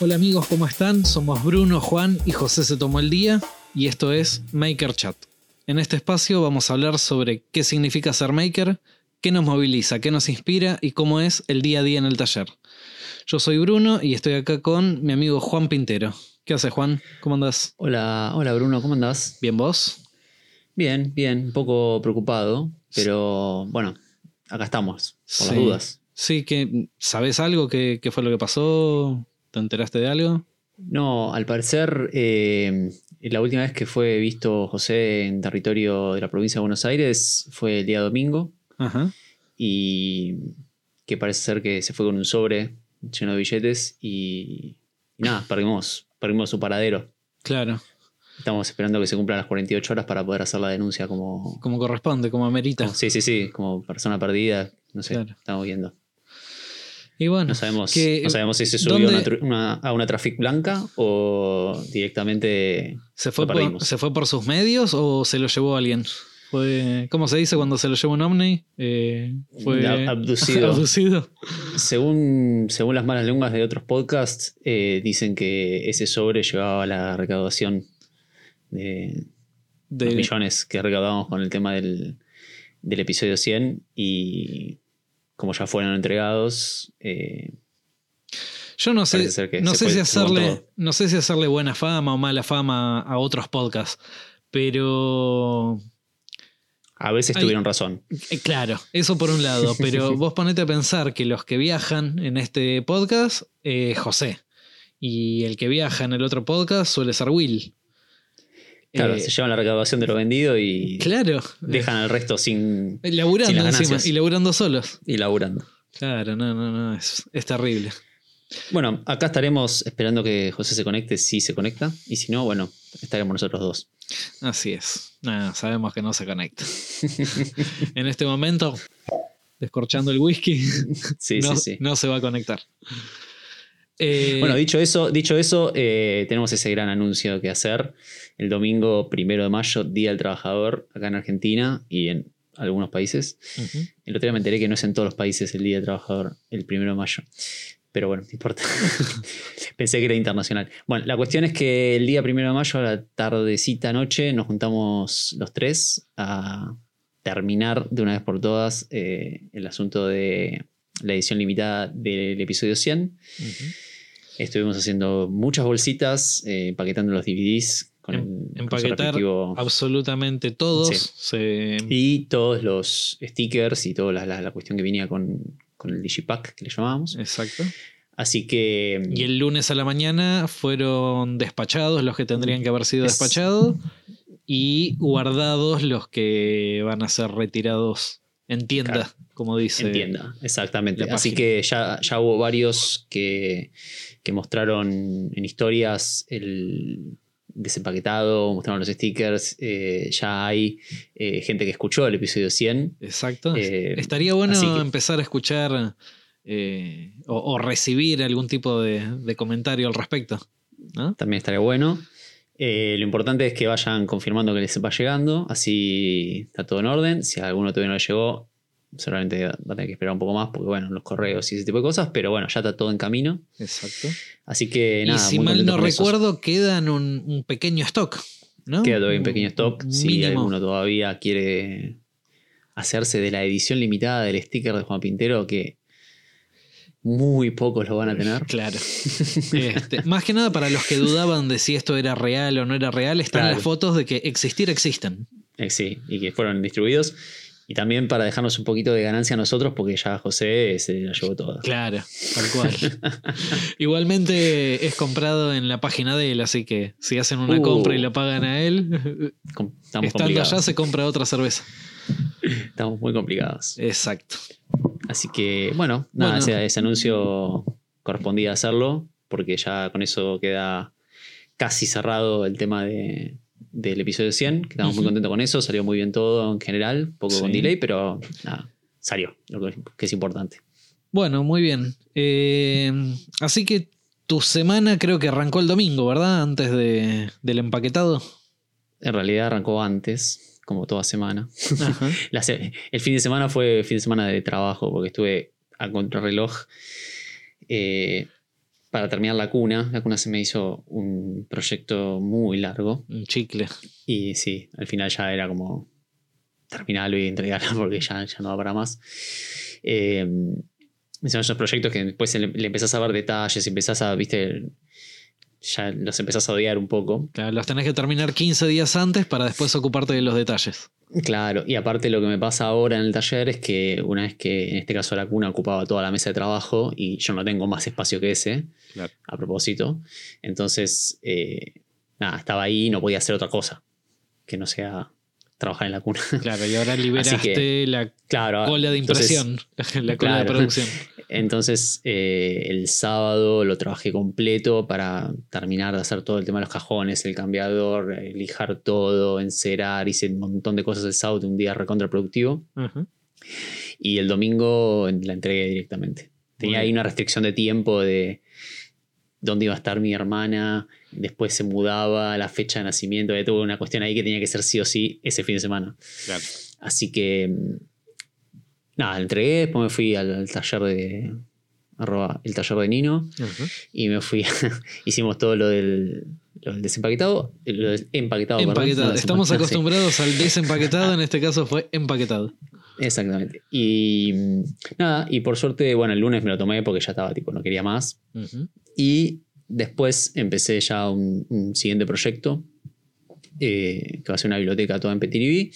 Hola amigos, ¿cómo están? Somos Bruno, Juan y José se tomó el día y esto es Maker Chat. En este espacio vamos a hablar sobre qué significa ser maker, qué nos moviliza, qué nos inspira y cómo es el día a día en el taller. Yo soy Bruno y estoy acá con mi amigo Juan Pintero. ¿Qué haces Juan? ¿Cómo andás? Hola, hola Bruno, ¿cómo andás? ¿Bien vos? Bien, bien, un poco preocupado, pero bueno, acá estamos, por las Sí. dudas. Sí, que ¿sabés algo? ¿Qué, qué fue lo que pasó? ¿Te enteraste de algo? No, al parecer, eh, la última vez que fue visto José en territorio de la provincia de Buenos Aires fue el día domingo Ajá. y que parece ser que se fue con un sobre lleno de billetes y, y nada, perdimos, perdimos su paradero. Claro, Estamos esperando que se cumplan las 48 horas para poder hacer la denuncia como, como corresponde, como amerita. como- sí, sí, sí, como persona perdida, no sé, Claro. estamos viendo. Y bueno, No sabemos, que- no sabemos si se subió ¿dónde- una tru- una- a una traffic blanca o directamente ¿Se fue, por. ¿Se fue por sus medios o se lo llevó alguien? Fue, ¿Cómo se dice cuando se lo lleva un ovni? Eh, fue Ab- abducido. abducido. Según, según las malas lenguas de otros podcasts, eh, dicen que ese sobre llevaba la recaudación de De- los millones que recaudamos con el tema del, del episodio 100 y como ya fueron entregados, eh, Yo no sé, no sé si hacerle, no sé si hacerle buena fama o mala fama a otros podcasts, pero a veces tuvieron razón. eh, claro, eso por un lado, pero vos ponete a pensar que los que viajan en este podcast es José y el que viaja en el otro podcast suele ser Will. Claro, Eh, se llevan la recaudación de lo vendido y claro, dejan al resto sin laburando sin las encima y laburando solos. y laburando. Claro, no, no, no, es, es terrible. Bueno, acá estaremos esperando que José se conecte si se conecta. Y si no, bueno, estaremos nosotros dos. Así es. Nada, sabemos que no se conecta. en este momento, descorchando el whisky, Sí, no, sí, sí. no se va a conectar. Eh, Bueno, dicho eso, dicho eso eh, tenemos ese gran anuncio que hacer. El domingo primero de mayo, Día del Trabajador, acá en Argentina y en algunos países. El otro día me enteré que no es en todos los países el Día del Trabajador, el primero de mayo. Pero bueno, no importa. Pensé que era internacional. Bueno, la cuestión es que el día primero de mayo, a la tardecita noche, nos juntamos los tres a terminar de una vez por todas eh, el asunto de la edición limitada del episodio 100. Ujú. Estuvimos haciendo muchas bolsitas, eh, empaquetando los DVDs con Em- con empaquetar Absolutamente todos. Sí. se- y todos los stickers y toda la, la- la cuestión que venía con, con el Digipack que le llamábamos. Exacto. Así que. Y el lunes a la mañana fueron despachados los que tendrían que haber sido Es- despachados y guardados los que van a ser retirados en tienda, Claro. como dice. En tienda, exactamente. Así que ya, ya hubo varios que, que mostraron en historias el desempaquetado, mostraron los stickers. eh, ya hay eh, gente que escuchó el episodio 100. Exacto. Eh, Estaría bueno que- empezar a escuchar o, o recibir algún tipo de, de comentario al respecto. ¿no? También estaría bueno. Lo importante es que vayan confirmando que les va llegando, así está todo en orden. Si a alguno todavía no le llegó, seguramente va a tener que esperar un poco más, porque bueno, los correos y ese tipo de cosas, pero bueno, ya está todo en camino. Exacto. Así que nada, y si muy mal no recuerdo, quedan un, un pequeño stock. ¿no? Queda todavía un pequeño stock. Si alguno todavía quiere hacerse de la edición limitada del sticker de Juan Pintero, que muy pocos lo van a tener. Claro. Este, más que nada para los que dudaban de si esto era real o no era real, están Claro. las fotos de que existir existen. Eh, sí, y que fueron distribuidos. Y también para dejarnos un poquito de ganancia a nosotros, porque ya José se la llevó toda. Claro, tal cual. Igualmente es comprado en la página de él, así que si hacen una Uh. compra y lo pagan a él, estando allá se compra otra cerveza. Estamos muy complicados. Exacto. Así que, bueno, nada, Bueno. Ese, ese anuncio correspondía hacerlo, porque ya con eso queda casi cerrado el tema de, del episodio 100. que Estamos muy contentos con eso, salió muy bien todo en general, poco con delay, pero nada, salió, lo que, que es importante. Bueno, muy bien. Eh, así que tu semana creo que arrancó el domingo, ¿verdad? Antes de, del empaquetado. En realidad arrancó antes, como toda semana. Ajá. La se- el fin de semana fue fin de semana de trabajo, porque estuve a contrarreloj eh, para terminar la cuna. La cuna se me hizo un proyecto muy largo. Un chicle. Y sí, al final ya era como terminarlo y entregarlo porque ya, ya no habrá más. Eh, son esos proyectos que después le, le empezás a ver detalles, empezás a, viste, ya los empezás a odiar un poco. Claro, los tenés que terminar 15 días antes para después ocuparte de los detalles. Claro, y aparte lo que me pasa ahora en el taller es que una vez que en este caso la cuna ocupaba toda la mesa de trabajo y yo no tengo más espacio que ese, Claro. a propósito, entonces, eh, nada, estaba ahí y no podía hacer otra cosa que no sea trabajar en la cuna. Claro, y ahora liberaste que, la claro, cola de entonces- impresión, la cola de producción. Entonces, eh, el sábado lo trabajé completo para terminar de hacer todo el tema de los cajones, el cambiador, lijar todo, encerar, hice un montón de cosas el sábado, un día recontraproductivo. Ujú. Y el domingo la entregué directamente. Tenía ahí una restricción de tiempo de dónde iba a estar mi hermana, después se mudaba, la fecha de nacimiento, había toda una cuestión ahí que tenía que ser sí o sí ese fin de semana. Claro. Así que, mm, nada, la entregué, después me fui al, al taller de, arroba, el taller de Nino, y me fui, hicimos todo lo del, lo del desempaquetado, lo del empaquetado. Empaquetado. Estamos sí. acostumbrados al desempaquetado, en este caso fue empaquetado. Exactamente. Y mm, nada, y por suerte, bueno, el lunes me lo tomé porque ya estaba, tipo, no quería más. Y después empecé ya un, un siguiente proyecto, eh, que va a ser una biblioteca toda en Petiriví.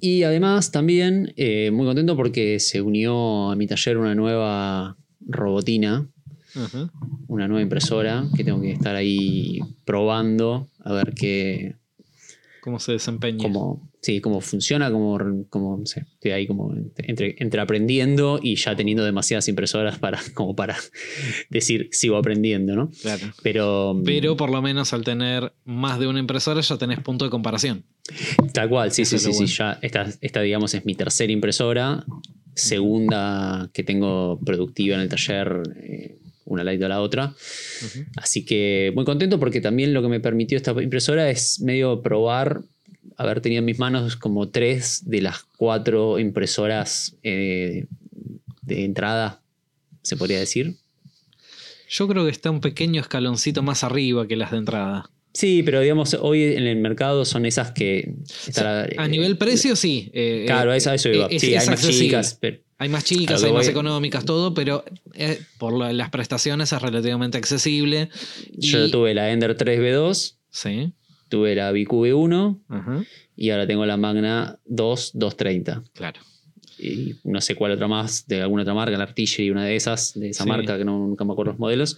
Y además también eh, muy contento porque se unió a mi taller una nueva robotina, una nueva impresora que tengo que estar ahí probando a ver qué, ¿Cómo se desempeña? cómo, sí, cómo funciona, cómo, no sé, estoy ahí como entre, entre aprendiendo y ya teniendo demasiadas impresoras para, como para decir sigo aprendiendo, ¿no? Claro. Pero, Pero por lo menos al tener más de una impresora ya tenés punto de comparación. tal cual, sí, Eso sí, sí, sí, ya esta, esta, digamos, es mi tercera impresora, segunda que tengo productiva en el taller, eh, una al lado de la otra. Así que muy contento porque también lo que me permitió esta impresora es medio probar, haber tenido en mis manos como tres de las cuatro impresoras eh, de entrada, se podría decir. Yo creo que está un pequeño escaloncito más arriba que las de entrada. Sí, pero digamos, hoy en el mercado son esas que... A eh, nivel precio, sí. eh, Claro, a eh, eso, iba. es- sí, es hay más chicas, pero... Hay más chicas, hay más económicas, todo, pero eh, por las prestaciones es relativamente accesible. Yo Y- tuve la Ender 3B2, Sí. Tuve la BQB1 Ajá, y ahora tengo la Magna 2 230. claro. y no sé cuál otra más, de alguna otra marca, la Artillery, una de esas, de esa Sí. marca, que no, nunca me acuerdo los modelos.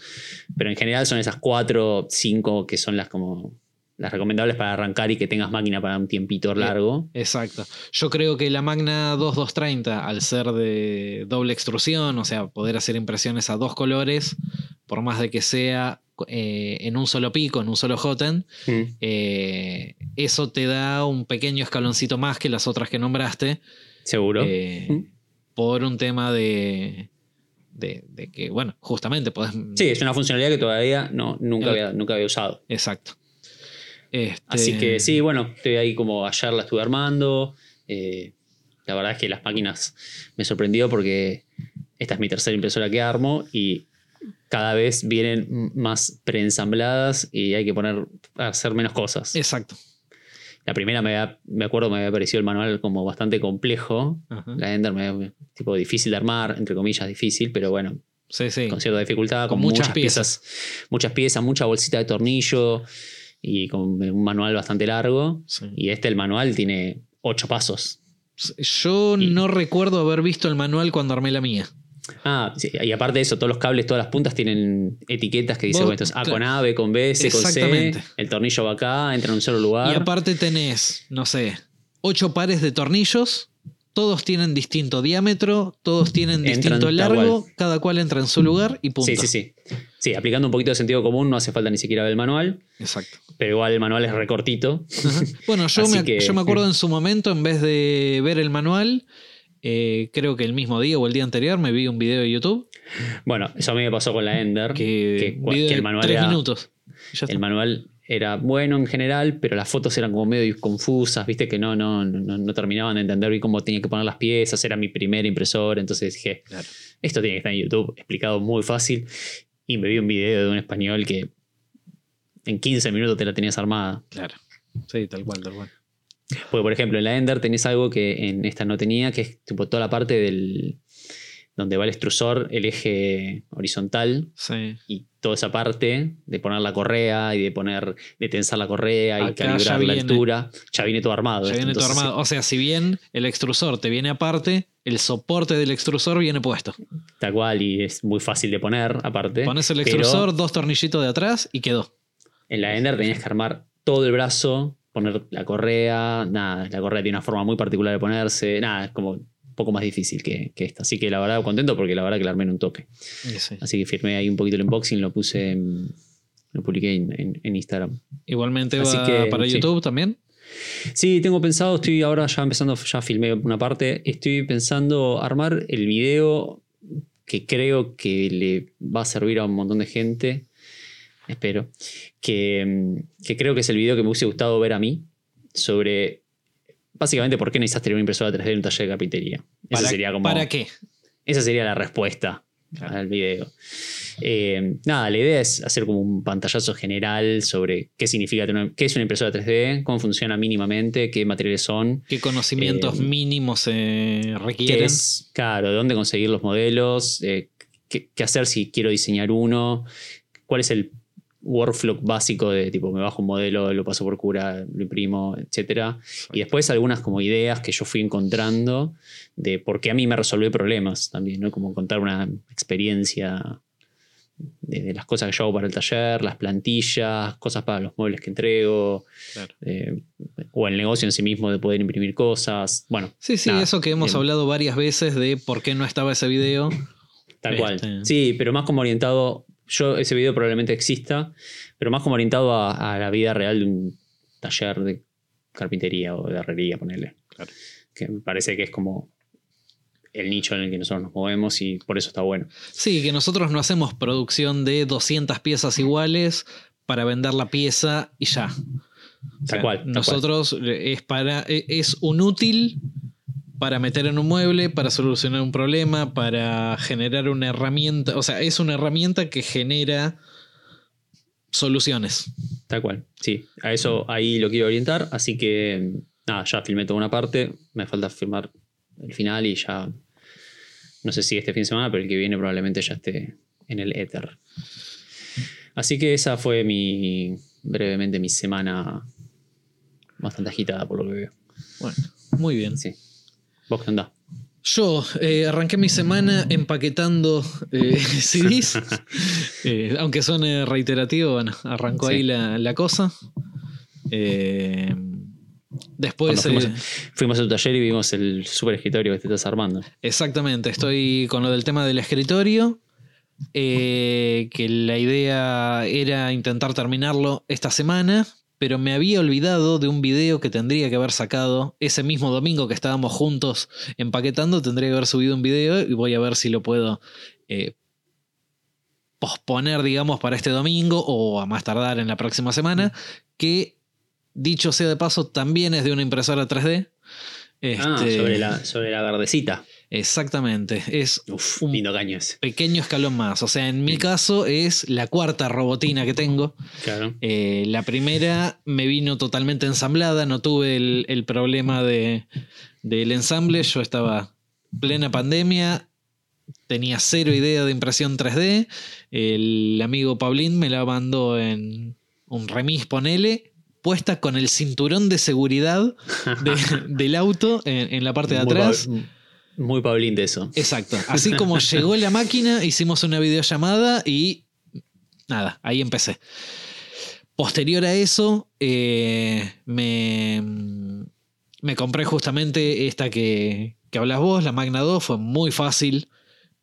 Pero en general son esas cuatro, cinco que son las como las recomendables para arrancar y que tengas máquina para un tiempito largo. Exacto. Yo creo que la Magna 2230, al ser de doble extrusión, o sea, poder hacer impresiones a dos colores, por más de que sea eh, en un solo pico, en un solo hoten, Mm. eh, eso te da un pequeño escaloncito más que las otras que nombraste, Seguro. eh, Mm. por un tema de, de, de que, bueno, justamente podés... Sí, es una funcionalidad que todavía no, nunca, había, nunca había usado. Exacto. Este, Así que sí, bueno, estoy ahí como ayer la estuve armando. la verdad es que las máquinas me sorprendió porque esta es mi tercera impresora que armo y cada vez vienen más preensambladas y hay que poner a hacer menos cosas. Exacto. La primera me, había- me acuerdo me había parecido el manual como bastante complejo. Ajá. La Ender me había- tipo difícil de armar, entre comillas difícil, pero bueno, Sí, sí. con cierta dificultad, Con con, muchas muchas, piezas. muchas piezas, mucha bolsita de tornillo y con un manual bastante largo. Sí. Y este, el manual, tiene ocho pasos. Yo Y- no recuerdo haber visto el manual cuando armé la mía. Ah, sí, y aparte de eso, todos los cables, todas las puntas tienen etiquetas que dicen, bueno, esto es A claro. con A, B con B, C con C, el tornillo va acá, entra en un solo lugar. Y aparte tenés, no sé, ocho pares de tornillos, todos tienen distinto diámetro, todos tienen Entran distinto largo, cual. cada cual entra en su lugar y punto. sí, sí, sí. Sí, aplicando un poquito de sentido común, no hace falta ni siquiera ver el manual, Exacto. pero igual el manual es recortito. Ajá. Bueno, yo me, que- yo me acuerdo en su momento, en vez de ver el manual, eh, creo que el mismo día o el día anterior me vi un video de YouTube Bueno, eso a mí me pasó con la Ender, que, que, que el manual tres era- minutos. El manual era bueno en general, pero las fotos eran como medio confusas, viste que no, no, no, no terminaban de entender bien cómo tenía que poner las piezas, era mi primera impresora, entonces dije, Claro. esto tiene que estar en YouTube, explicado muy fácil, y me vi un video de un español que en 15 minutos te la tenías armada. Claro. Sí, tal cual, tal cual. Porque, por ejemplo, en la Ender tenés algo que en esta no tenía, que es tipo toda la parte del donde va el extrusor, el eje horizontal, Sí. y toda esa parte de poner la correa y de poner, de tensar la correa y Acá calibrar la altura, ya viene todo armado. Ya viene todo armado. O sea, si bien el extrusor te viene aparte, el soporte del extrusor viene puesto. Tal cual, y es muy fácil de poner, aparte. Pones el pero extrusor, dos tornillitos de atrás y quedó. En la Ender tenías que armar todo el brazo, poner la correa, nada, la correa tiene una forma muy particular de ponerse, nada, es como un poco más difícil que, que esta. Así que la verdad contento porque la verdad que la armé en un toque. Sí. Así que firmé ahí un poquito el unboxing, lo puse, en- lo publiqué en, en- en Instagram. Igualmente Así va que, para sí. YouTube también. Sí, tengo pensado, estoy ahora ya empezando, ya filmé una parte, estoy pensando armar el video que creo que le va a servir a un montón de gente, espero, que, mm, que creo que es el video que me hubiese gustado ver a mí sobre básicamente por qué necesitas tener una impresora 3D en un taller de carpintería. Esa ¿Para, sería como... ¿Para qué? Esa sería la respuesta Claro. al video. Eh, nada, la idea es hacer como un pantallazo general sobre qué significa tener, qué es una impresora 3D, cómo funciona mínimamente, qué materiales son, ¿Qué conocimientos Eh, mínimos se qué requieren? es, claro, de dónde conseguir los modelos, eh, qué, qué hacer si quiero diseñar uno, cuál es el workflow básico de tipo me bajo un modelo, lo paso por cura, lo imprimo, etcétera. Y después algunas como ideas que yo fui encontrando de por qué a mí me resolvió problemas también, ¿no? Como contar una experiencia de, de las cosas que yo hago para el taller, las plantillas, cosas para los muebles que entrego, Claro. eh, o el negocio en sí mismo de poder imprimir cosas. Bueno, Sí, sí, nada, eso que hemos hablado varias veces de por qué no estaba ese video. Tal cual. Este. Sí, pero más como orientado. Yo, ese video probablemente exista, pero más como orientado a, a la vida real de un taller de carpintería o de herrería, ponerle. Claro. Que me parece que es como el nicho en el que nosotros nos movemos y por eso está bueno. Sí, que nosotros no hacemos producción de 200 piezas iguales para vender la pieza y ya. O sea, cual, tal nosotros es para e- es un útil para meter en un mueble, para solucionar un problema, para generar una herramienta, o sea, es una herramienta que genera soluciones. Tal cual. Sí, a eso ahí lo quiero orientar. Así que nada, ya filmé toda una parte. Me falta filmar el final y ya. No sé si este fin de semana, pero el que viene probablemente ya esté en el éter. Así que esa fue mi. brevemente mi semana bastante agitada por lo que veo. Bueno, muy bien. Sí. ¿Vos qué andás? Yo eh, arranqué mi semana empaquetando eh, CDs. Eh, aunque suene reiterativo, bueno, arrancó Sí. ahí la, la cosa. Después, fuimos, fuimos a tu taller y vimos el super escritorio que te estás armando. exactamente, estoy con lo del tema del escritorio. que la idea era intentar terminarlo esta semana, pero me había olvidado de un video que tendría que haber sacado ese mismo domingo que estábamos juntos empaquetando. Tendría que haber subido un video y voy a ver si lo puedo eh, posponer, digamos, para este domingo o a más tardar en la próxima semana. Que, dicho sea de paso, también es de una impresora 3D. Ah, Este, sobre la, sobre la verdecita. Exactamente. Es Uf, Un- lindo caño ese. pequeño escalón más. O sea, en mi caso es la cuarta robotina que tengo. Claro. Eh, la primera me vino totalmente ensamblada, no tuve el, el problema de, del ensamble. Yo estaba plena pandemia, tenía cero idea de impresión 3D. El amigo Paulín me la mandó en un remis, ponele, puesta con el cinturón de seguridad de- del auto en, en la parte de atrás. Muy Paulín de eso. Exacto. Así como llegó la máquina, hicimos una videollamada y nada, ahí empecé. Posterior a eso, eh, me, me compré justamente esta que, que hablas vos, la Magna 2. Fue muy fácil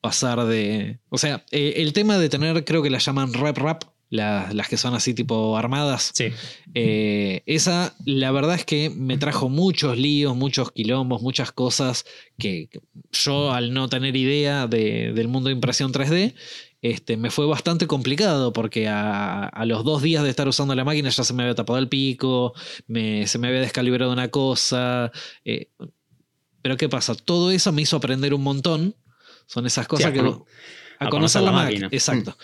pasar de... O sea, eh, el tema de tener, creo que la llaman rep rap, la- las que son así tipo armadas. Sí. Eh, esa, la verdad es que me trajo muchos líos, muchos quilombos, muchas cosas que yo, al no tener idea de- del mundo de impresión 3D, este, me fue bastante complicado porque a, a los dos días de estar usando la máquina ya se me había tapado el pico, me- se me había descalibrado una cosa. eh, pero ¿qué pasa? Todo eso me hizo aprender un montón. Son esas cosas que... a a conocer conocer la máquina. máquina. Mm. Exacto.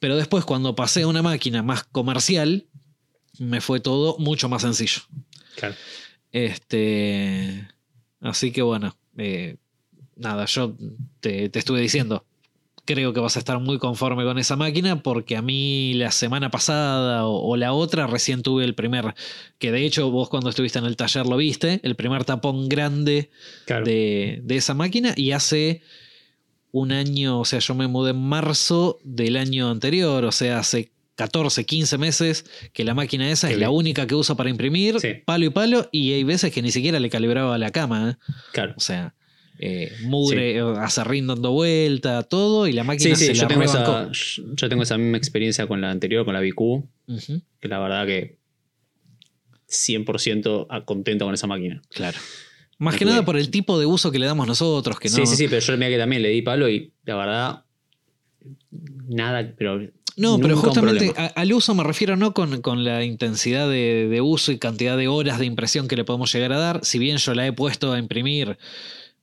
Pero después cuando pasé a una máquina más comercial, me fue todo mucho más sencillo. Claro. Este. Así que bueno. eh, nada, yo te, te estuve diciendo. Creo que vas a estar muy conforme con esa máquina porque a mí la semana pasada o, o la otra recién tuve el primer, que de hecho vos cuando estuviste en el taller lo viste, el primer tapón grande Claro. de, de esa máquina y hace un año, o sea, yo me mudé en marzo del año anterior, o sea, hace 14, 15 meses que la máquina esa es la única que uso para imprimir, Sí. palo y palo, y hay veces que ni siquiera le calibraba la cama, ¿eh? Claro. o sea, eh, mugre, acerrín dando vuelta, todo, y la Sí, máquina sí, se yo la tengo, rebancó. esa, yo tengo esa misma experiencia con la anterior, con la BQ, que la verdad que 100% a- contento con esa máquina. claro. Más que nada por el tipo de uso que le damos nosotros, que no... Sí, sí, sí, pero yo mira que también le di palo y la verdad, nada, pero. No, pero justamente a- al uso me refiero no con, con la intensidad de, de uso y cantidad de horas de impresión que le podemos llegar a dar. Si bien yo la he puesto a imprimir,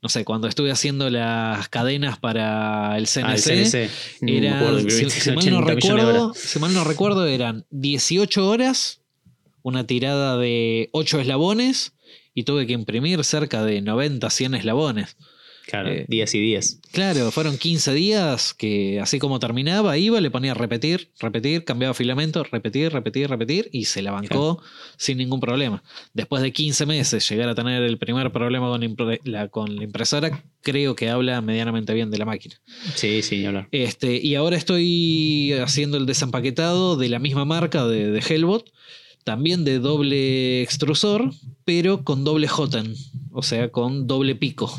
no sé, cuando estuve haciendo las cadenas para el CNC, Ah, el CNC. no acuerdo, si, mal 80 no recuerdo, si mal no recuerdo, eran 18 horas, una tirada de 8 eslabones y tuve que imprimir cerca de 90, 100 eslabones. Claro, eh, días y días. Claro, fueron 15 días que así como terminaba, iba, le ponía repetir, repetir, cambiaba filamento, repetir, repetir, repetir y se la bancó sin ningún problema. Después de 15 meses llegar a tener el primer problema con, la, con la impresora, creo que habla medianamente bien de la máquina. Sí, sí, ni hablar. Este, y ahora estoy haciendo el desempaquetado de la misma marca de, de Hellbot, también de doble extrusor, pero con doble Joten, o sea, con doble pico.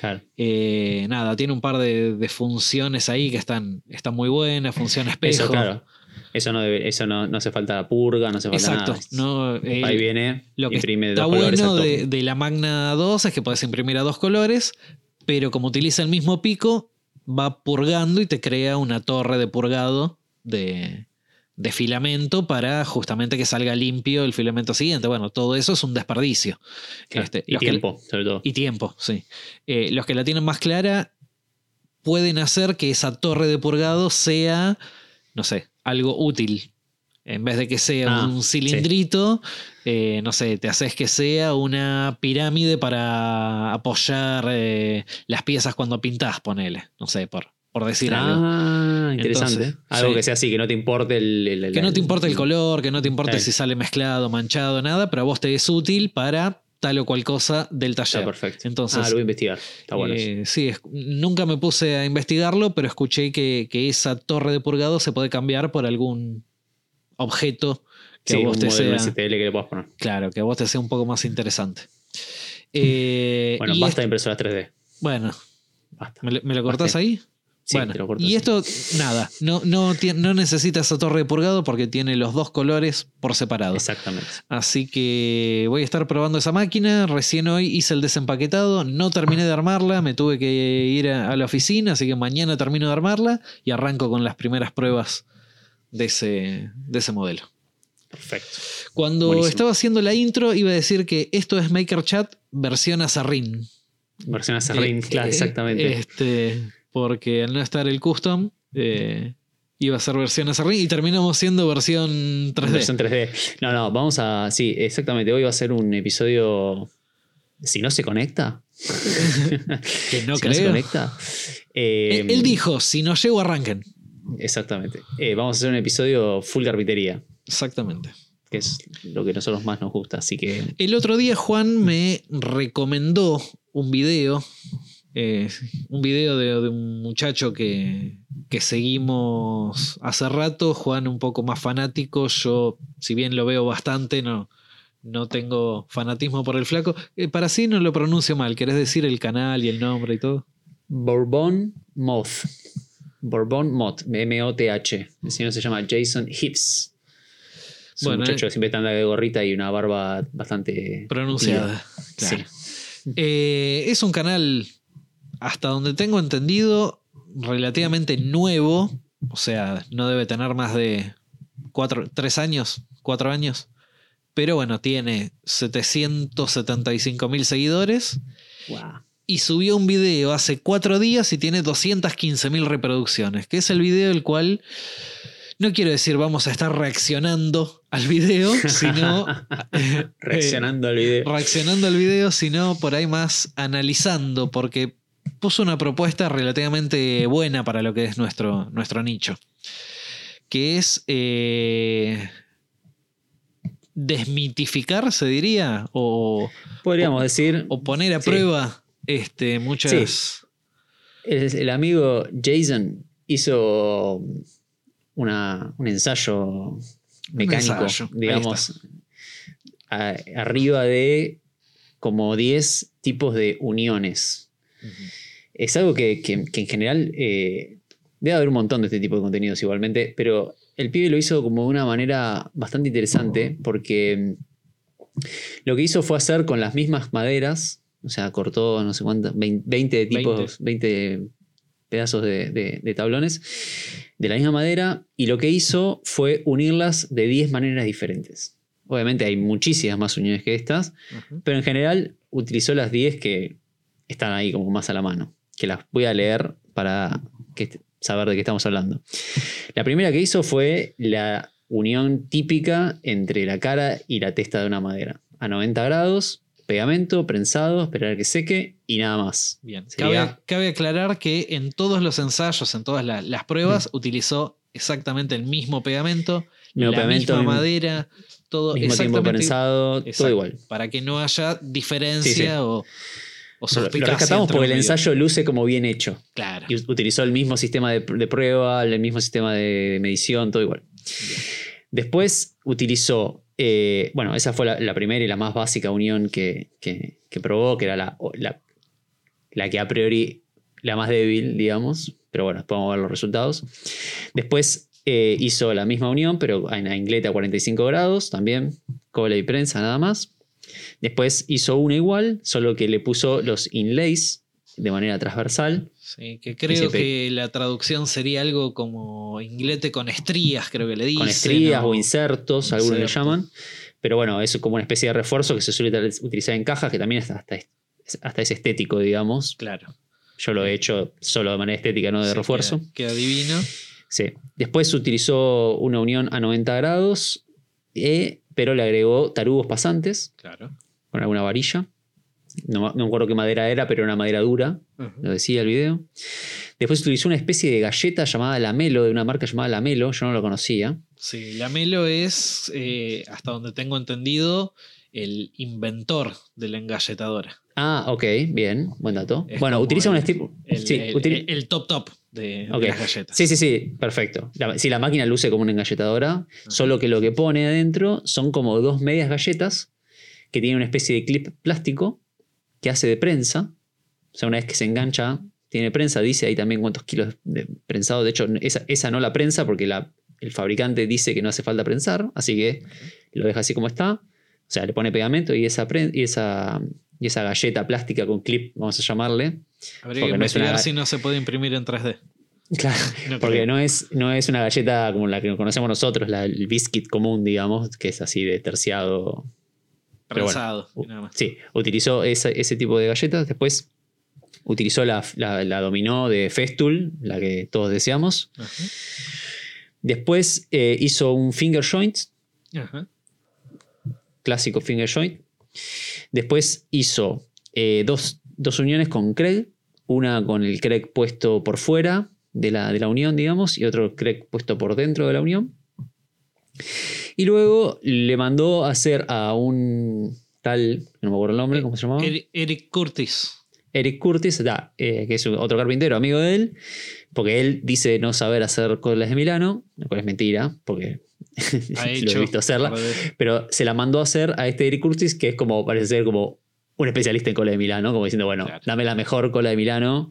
Claro. Eh, nada, tiene un par de, de funciones ahí que están, están muy buenas, función espejo. Eso, claro. Eso no debe, eso no, no hace falta purga, no hace falta Exacto. nada. No, eh, Ahí viene, lo que imprime está dos bueno de, de la Magna 2 es que puedes imprimir a dos colores, pero como utiliza el mismo pico, va purgando y te crea una torre de purgado de, de filamento para justamente que salga limpio el filamento siguiente. Bueno, todo eso es un desperdicio. Claro, Este, y que- tiempo, sobre todo. Y tiempo, sí. Eh, los que la tienen más clara pueden hacer que esa torre de purgado sea, no sé, algo útil. En vez de que sea Ah, un cilindrito, eh, no sé, te haces que sea una pirámide para apoyar eh, las piezas cuando pintás, ponele. No sé, por, por decir algo. Ah, interesante. Entonces, algo sí. que sea así, que no te importe el. el- el- Que no te importe el el- color, que no te importe si sale mezclado, manchado, nada, pero a vos te es útil para tal o cual cosa del Está taller. perfecto. Entonces, ah, lo voy a investigar. Está bueno. Eh, sí, es- nunca me puse a investigarlo, pero escuché que, que esa torre de purgado se puede cambiar por algún objeto que Sí, a vos un te sea. STL que le puedas poner. Claro, que a vos te sea un poco más interesante. Eh, Bueno, basta de impresoras 3D. bueno, Basta. ¿me, lo- me lo cortás Basta. ahí? Sí, bueno, te lo corto y así. esto, nada, no, no, no necesita esa torre de purgado porque tiene los dos colores por separado. Exactamente. Así que voy a estar probando esa máquina. Recién hoy hice el desempaquetado. No terminé de armarla. Me tuve que ir a, a la oficina. Así que mañana termino de armarla y arranco con las primeras pruebas de ese, de ese modelo. Perfecto. Cuando Buenísimo. estaba haciendo la intro, iba a decir que esto es MakerChat versión Azarrin. Versión Acerrín, Eh, claro, eh, exactamente. Este, porque al no estar el custom, eh, iba a ser versión Azarrin y terminamos siendo versión 3D. Versión 3D. No, no, vamos a. Sí, exactamente. Hoy va a ser un episodio. Si no se conecta. Que no si no se conecta. eh, él, él dijo: si no llego, arranquen. Exactamente. Eh, vamos a hacer un episodio full carpintería, Exactamente. que es lo que a nosotros más nos gusta. Así que. El otro día Juan me recomendó un video, eh, un video de, de un muchacho que, que seguimos hace rato, Juan un poco más fanático, yo si bien lo veo bastante, no, no tengo fanatismo por el flaco. Eh, para sí no lo pronuncio mal, ¿querés decir el canal y el nombre y todo? Bourbon Moth. Bourbon Moth, M-O-T-H. El señor se llama Jason Hibbs. Es Bueno, un muchacho eh. siempre anda de gorrita y una barba bastante. Pronunciada. Sí. Claro. Eh, es un canal, hasta donde tengo entendido, relativamente nuevo o sea, no debe tener más de cuatro, tres años, cuatro años. Pero bueno, tiene 775 mil seguidores Wow. y subió un video hace cuatro días y tiene 215 mil reproducciones, que es el video el cual no quiero decir vamos a estar reaccionando al video, sino eh, Reaccionando al video. reaccionando al video, sino por ahí más analizando, porque puso una propuesta relativamente buena para lo que es nuestro, nuestro nicho, que es eh, desmitificar, se diría, o, Podríamos decir, o poner a Sí. prueba este, muchas... el, el amigo Jason hizo una- un ensayo mecánico, ensayo, digamos, a- arriba de como 10 tipos de uniones. Es algo que, que- que en general eh, debe haber un montón de este tipo de contenidos igualmente, pero el pibe lo hizo como de una manera bastante interesante porque mm, lo que hizo fue hacer con las mismas maderas, o sea, cortó no sé cuántas, 20, 20 tipos, 20, pedazos de, de- de tablones de la misma madera y lo que hizo fue unirlas de 10 maneras diferentes. Obviamente hay muchísimas más uniones que estas, pero en general utilizó las 10 que están ahí como más a la mano, que las voy a leer para que, saber de qué estamos hablando. La primera que hizo fue la unión típica entre la cara y la testa de una madera. A 90 grados, pegamento, prensado, esperar a que seque y nada más. Bien. Sería- Cabe, cabe aclarar que en todos los ensayos, en todas la- las pruebas, utilizó exactamente el mismo pegamento, Mismo la pegamento, misma madera, todo Mismo tiempo exactamente prensado, todo igual. para que no haya diferencia Sí, sí. o, o Lo, suspicacia lo rescatamos porque el ensayo luce como bien hecho. Claro. Y utilizó el mismo sistema de, de prueba, el mismo sistema de medición, todo igual. Después utilizó, eh, bueno, esa fue la, la primera y la más básica unión que, que- que probó, que era la, la, la que a priori la más débil, digamos, pero bueno, después vamos a ver los resultados. Después eh, hizo la misma unión, pero en la ingleta a 45 grados, también, cola y prensa nada más. Después hizo una igual, solo que le puso los inlays de manera transversal. Sí, que creo que la traducción sería algo como inglete con estrías, creo que le dicen. con estrías o, o insertos, algunos le llaman. Pero bueno, es como una especie de refuerzo que se suele utilizar en cajas, que también hasta, hasta, es- hasta es estético, digamos. Claro. Yo lo he hecho solo de manera estética, no de Sí, refuerzo. Queda, queda divino. Sí. Después utilizó una unión a 90 grados, eh, pero le agregó tarugos pasantes Claro. con alguna varilla. No, me acuerdo qué madera era, pero era una madera dura, lo decía el video. Después utilizó una especie de galleta llamada Lamelo, de una marca llamada Lamelo, yo no lo conocía. Sí, la Melo es, eh, hasta donde tengo entendido, el inventor de la engalletadora. Ah, ok, bien, buen dato. Es bueno, utiliza un. El, sí, el- util- el top top de, las galletas. sí, sí, sí, perfecto. Sí, la máquina luce como una engalletadora, solo que lo que pone adentro son como dos medias galletas que tienen una especie de clip plástico que hace de prensa. O sea, una vez que se engancha, tiene prensa, dice ahí también cuántos kilos de prensado. De hecho, esa, esa no la prensa porque la- el fabricante dice que no hace falta prensar, así que lo deja así como está. O sea, le pone pegamento y esa, y esa, y esa galleta plástica con clip, vamos a llamarle. Habría que no es investigar una- si no se puede imprimir en 3D. Claro, No porque no es, no es una galleta como la que conocemos nosotros, la, el biscuit común, digamos, que es así de terciado. Pero bueno, Prensado. u- nada más. Sí, utilizó esa- ese tipo de galletas. Después utilizó la, la, la dominó de Festool, la que todos deseamos. Ajá. Después eh, hizo un finger joint, Ajá. Clásico finger joint. Después hizo eh, dos, dos uniones con Craig, una con el Craig puesto por fuera de la, de la unión, digamos, y otro Craig puesto por dentro de la unión. Y luego le mandó a hacer a un tal, no me acuerdo el nombre, ¿cómo se llamaba? Eric, Curtis. Eric Curtis, da, eh, que es otro carpintero, amigo de él, porque él dice no saber hacer colas de Milano, lo cual es mentira, porque Ha lo he visto hacerla, pero se la mandó a hacer a este Eric Curtis, que es como, parece ser como un especialista en cola de Milano, como diciendo, bueno, Claro. dame la mejor cola de Milano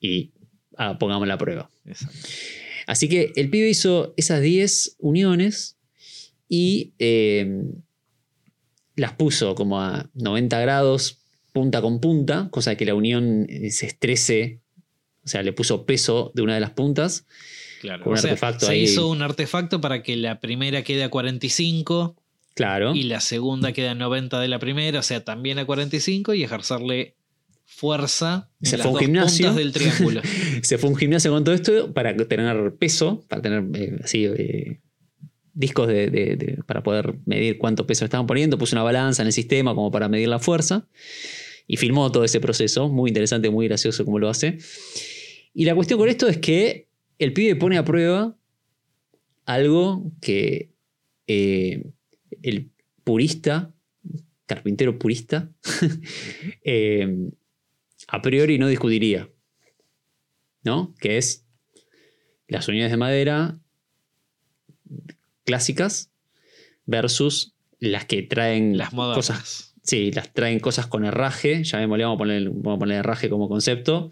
y ah, pongamos la prueba. Exacto. Así que el pibe hizo esas 10 uniones y eh, las puso como a 90 grados, punta con punta, cosa que la unión eh, se estrese, o sea, le puso peso de una de las puntas. Claro. con un o sea, artefacto se ahí. hizo un artefacto para que la primera quede a 45 Claro. y la segunda quede a 90 de la primera, o sea, también a 45 y ejercerle fuerza en Se las fue un dos gimnasio. puntas del triángulo. Se fue un gimnasio con todo esto para tener peso, para tener eh, así eh, discos de, de- de- para poder medir cuánto peso estaban poniendo. Puso una balanza en el sistema como para medir la fuerza. Y filmó todo ese proceso. Muy interesante, muy gracioso como lo hace. Y la cuestión con esto es que el pibe pone a prueba algo que eh, el purista, carpintero purista, eh, a priori no discutiría. ¿No? Que es las unidades de madera clásicas versus las que traen Las cosas. Sí, las traen cosas con herraje. Ya vamos a poner, vamos a poner herraje como concepto.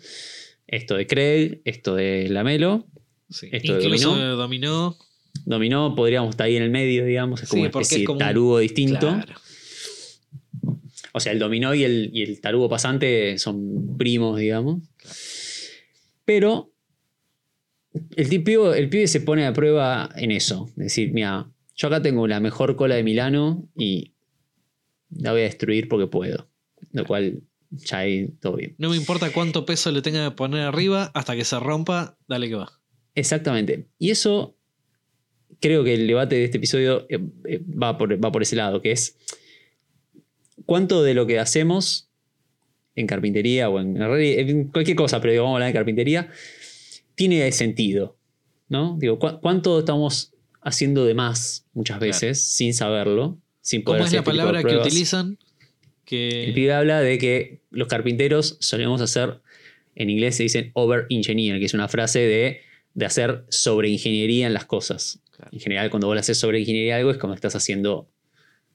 Esto de Craig, esto de Lamelo. Sí. Esto de Incluso dominó. dominó. Dominó, podríamos estar ahí en el medio, digamos. Es como Sí, una especie es como de un- tarugo distinto. Claro. O sea, el dominó y el, y el tarugo pasante son primos, digamos. Pero el, tipo, el pibe se pone a prueba en eso. Es decir, mira, yo acá tengo la mejor cola de Milano y la voy a destruir porque puedo. Lo cual ya ahí todo bien. No me importa cuánto peso le tenga que poner arriba, hasta que se rompa, dale que va. Exactamente. Y eso creo que el debate de este episodio eh, eh, va, por, va por ese lado, que es cuánto de lo que hacemos en carpintería o en, en cualquier cosa, pero digo, vamos a hablar de carpintería, tiene sentido. ¿no? Digo, ¿cu- ¿cuánto estamos haciendo de más muchas Claro. veces sin saberlo? Sin poder ¿Cómo es la este palabra que utilizan? El pibe habla de que los carpinteros solemos hacer, en inglés se dicen over engineer, que es una frase de, de hacer sobre ingeniería en las cosas. Claro. En general, cuando vos le haces sobre ingeniería a algo, es como que estás haciendo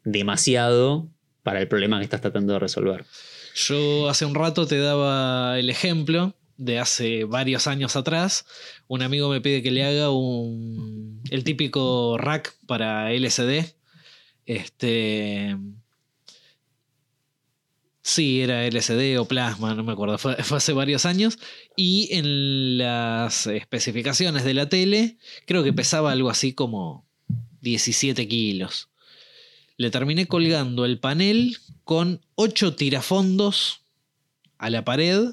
demasiado para el problema que estás tratando de resolver. Yo hace un rato te daba el ejemplo de hace varios años atrás. Un amigo me pide que le haga un, el típico rack para LCD. Este. Sí, era LCD o plasma, no me acuerdo, fue, fue hace varios años. Y en las especificaciones de la tele, creo que pesaba algo así como 17 kilos. Le terminé colgando el panel con 8 tirafondos a la pared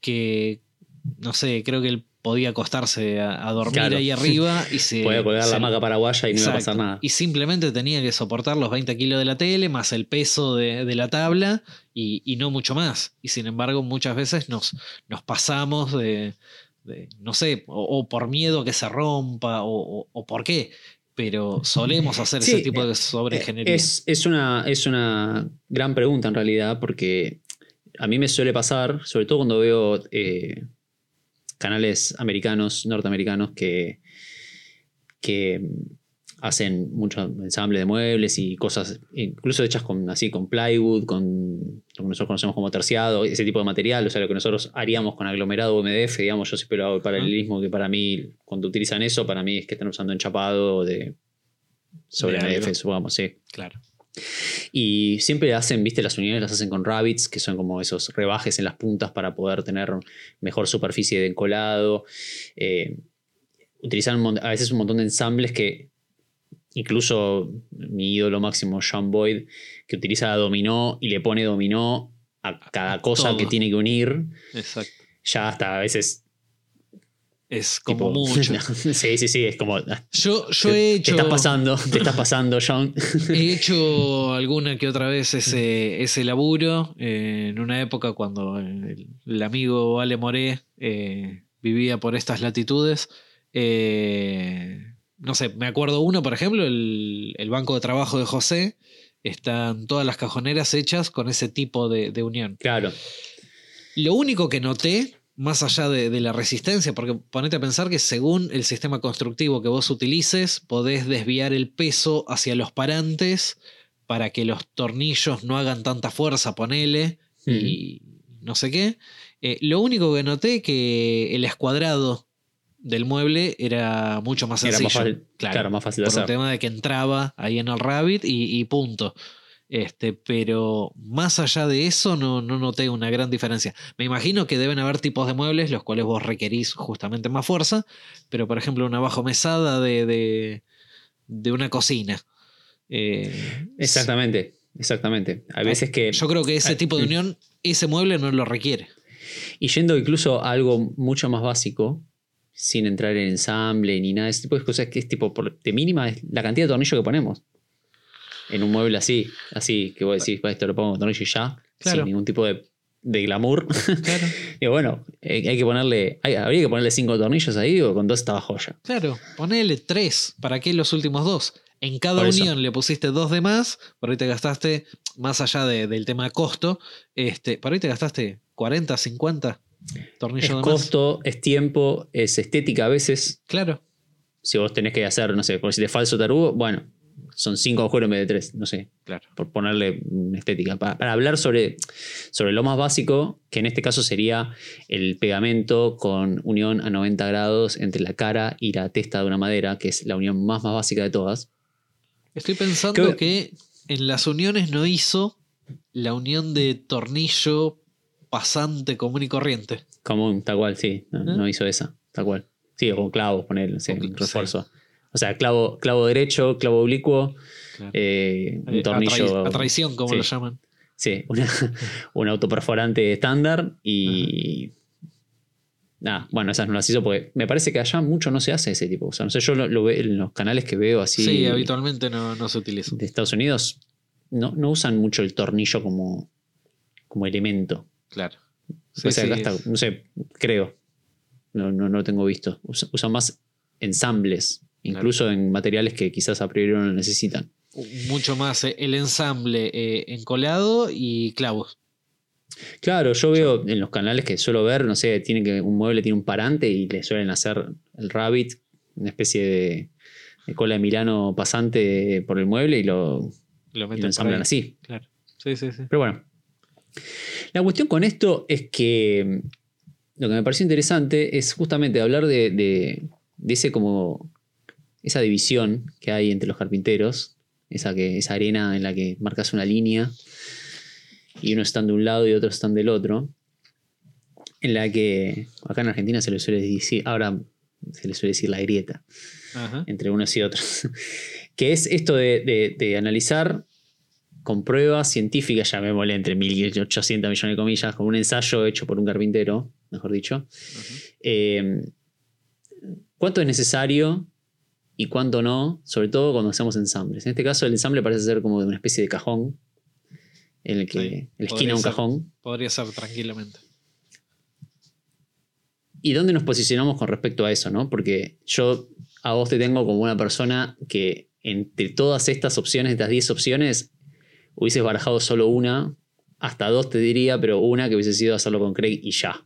que, no sé, creo que él podía acostarse a, a dormir Claro. ahí arriba y se... Podía colgar se- la maca paraguaya y no iba a pasar nada. Y simplemente tenía que soportar los 20 kilos de la tele más el peso de, de la tabla y, y no mucho más. Y sin embargo, muchas veces nos, nos pasamos de, de, no sé, o, o por miedo a que se rompa o, o- o por qué. Pero solemos hacer Sí, ese tipo de Eh, sobreingeniería. Es, es una, es una gran pregunta en realidad, porque a mí me suele pasar, sobre todo cuando veo eh, canales americanos, norteamericanos, que, que hacen mucho ensamble de muebles y cosas, incluso hechas con, así, con plywood, con lo que nosotros conocemos como terciado, ese tipo de material, o sea, lo que nosotros haríamos con aglomerado o MDF, digamos, yo siempre lo hago el paralelismo que para mí, cuando utilizan eso, para mí es que están usando enchapado de sobre De. MDF, supongamos, sí. Claro. Y siempre hacen, viste, las unidades las hacen con rabbits, que son como esos rebajes en las puntas para poder tener mejor superficie de encolado. Eh, utilizan a veces un montón de ensambles que incluso mi ídolo máximo, Sean Boyd, que utiliza dominó y le pone dominó a cada cosa todo. que tiene que unir. Exacto. Ya hasta a veces... Es como tipo- mucho. sí, sí, sí, es como... Yo, yo te, he te hecho. estás pasando, te estás pasando, Sean. He hecho alguna que otra vez ese, ese laburo eh, en una época cuando el, el amigo Ale Moré eh, vivía por estas latitudes. Eh, no sé, me acuerdo uno, por ejemplo, el, el banco de trabajo de José. Están todas las cajoneras hechas con ese tipo de, de unión. claro. Lo único que noté, más allá de, de la resistencia, porque ponete a pensar que según el sistema constructivo que vos utilices, podés desviar el peso hacia los parantes para que los tornillos no hagan tanta fuerza, ponele, y no sé qué. Eh, lo único que noté que el escuadrado del mueble era mucho más Era sencillo. más fácil, claro, más fácil de por hacer. tema de que entraba ahí en el Rabbit y, y punto. Este, pero más allá de eso no, no noté una gran diferencia. Me imagino que deben haber tipos de muebles los cuales vos requerís justamente más fuerza, pero por ejemplo una bajo mesada de, de, de una cocina. Eh, Exactamente, exactamente. Hay veces que... yo creo que ese Ah, tipo de mm. unión, ese mueble no lo requiere. Y yendo incluso a algo mucho más básico, sin entrar en ensamble ni nada de ese tipo de cosas, que es tipo, por, de mínima es la cantidad de tornillos que ponemos. En un mueble así, así, que vos decís, "Pues esto lo pongo con tornillo y ya, Claro. sin ningún tipo de, de glamour. Claro, Digo, bueno, hay que ponerle, hay- habría que ponerle cinco tornillos ahí o con dos estaba joya. claro. Ponele tres. ¿Para qué los últimos dos? En cada unión le pusiste dos de más, por ahí te gastaste, más allá de- del tema costo, este, por ahí te gastaste 40, 50 tornillos Es de más. costo, es tiempo, es estética a veces. Claro, Si vos tenés que hacer, no sé, por si falso tarugo, bueno, son cinco agujeros en vez de tres, no sé. claro. por ponerle una estética. Pa- Para, hablar sobre, sobre lo más básico, que en este caso sería el pegamento con unión a 90 grados entre la cara y la testa de una madera, que es la unión más, más básica de todas. Estoy pensando Creo- que en las uniones no hizo la unión de tornillo pasante común y corriente. Común, tal cual, sí. No, ¿Eh? no hizo esa, tal cual. Sí, o con clavos, poner no sé, refuerzo. O sea, clavo, clavo derecho, clavo oblicuo, Claro. eh, un Eh, a tornillo. a traición, como sí. lo llaman. Sí, una- un autoperforante estándar y. Nada, bueno, esas no las hizo porque me parece que allá mucho no se hace ese tipo. O sea, no sé, yo lo, lo veo en los canales que veo así Sí, habitualmente no, no se utiliza. de Estados Unidos, no, no usan mucho el tornillo como, como elemento. Claro. Sí, O sea, sí, acá está, no sé, creo. No, no, no lo tengo visto. Usa- Usan más ensambles, incluso en materiales que quizás a priori no necesitan. Mucho más eh, el ensamble eh, encolado y clavos. Claro, yo veo en los canales que suelo ver, no sé, tiene que un mueble tiene un parante y le suelen hacer el rabbit, una especie de, de cola de Milano pasante por el mueble y lo, Lo y lo meten por ensamblan así. Claro. Sí, sí, sí. Pero bueno. La cuestión con esto es que mm, lo que me pareció interesante es justamente hablar de, de- de ese como esa división que hay entre los carpinteros, esa, que, esa arena en la que marcas una línea y unos están de un lado y otros están del otro, en la que acá en Argentina se le suele decir, ahora se le suele decir la grieta Ajá. entre unos y otros. que es esto de, de- de analizar con pruebas científicas, molé entre 1800 millones de comillas, con un ensayo hecho por un carpintero, mejor dicho, eh, cuánto es necesario y cuánto no, sobre todo cuando hacemos ensambles. En este caso, el ensamble parece ser como de una especie de cajón, en el que Sí, la esquina un ser. cajón. Podría ser tranquilamente. ¿Y dónde nos posicionamos con respecto a eso? ¿no? Porque yo a vos te tengo como una persona que entre todas estas opciones, estas 10 opciones, hubieses barajado solo una, hasta dos te diría, pero una que hubiese sido hacerlo con Craig y ya.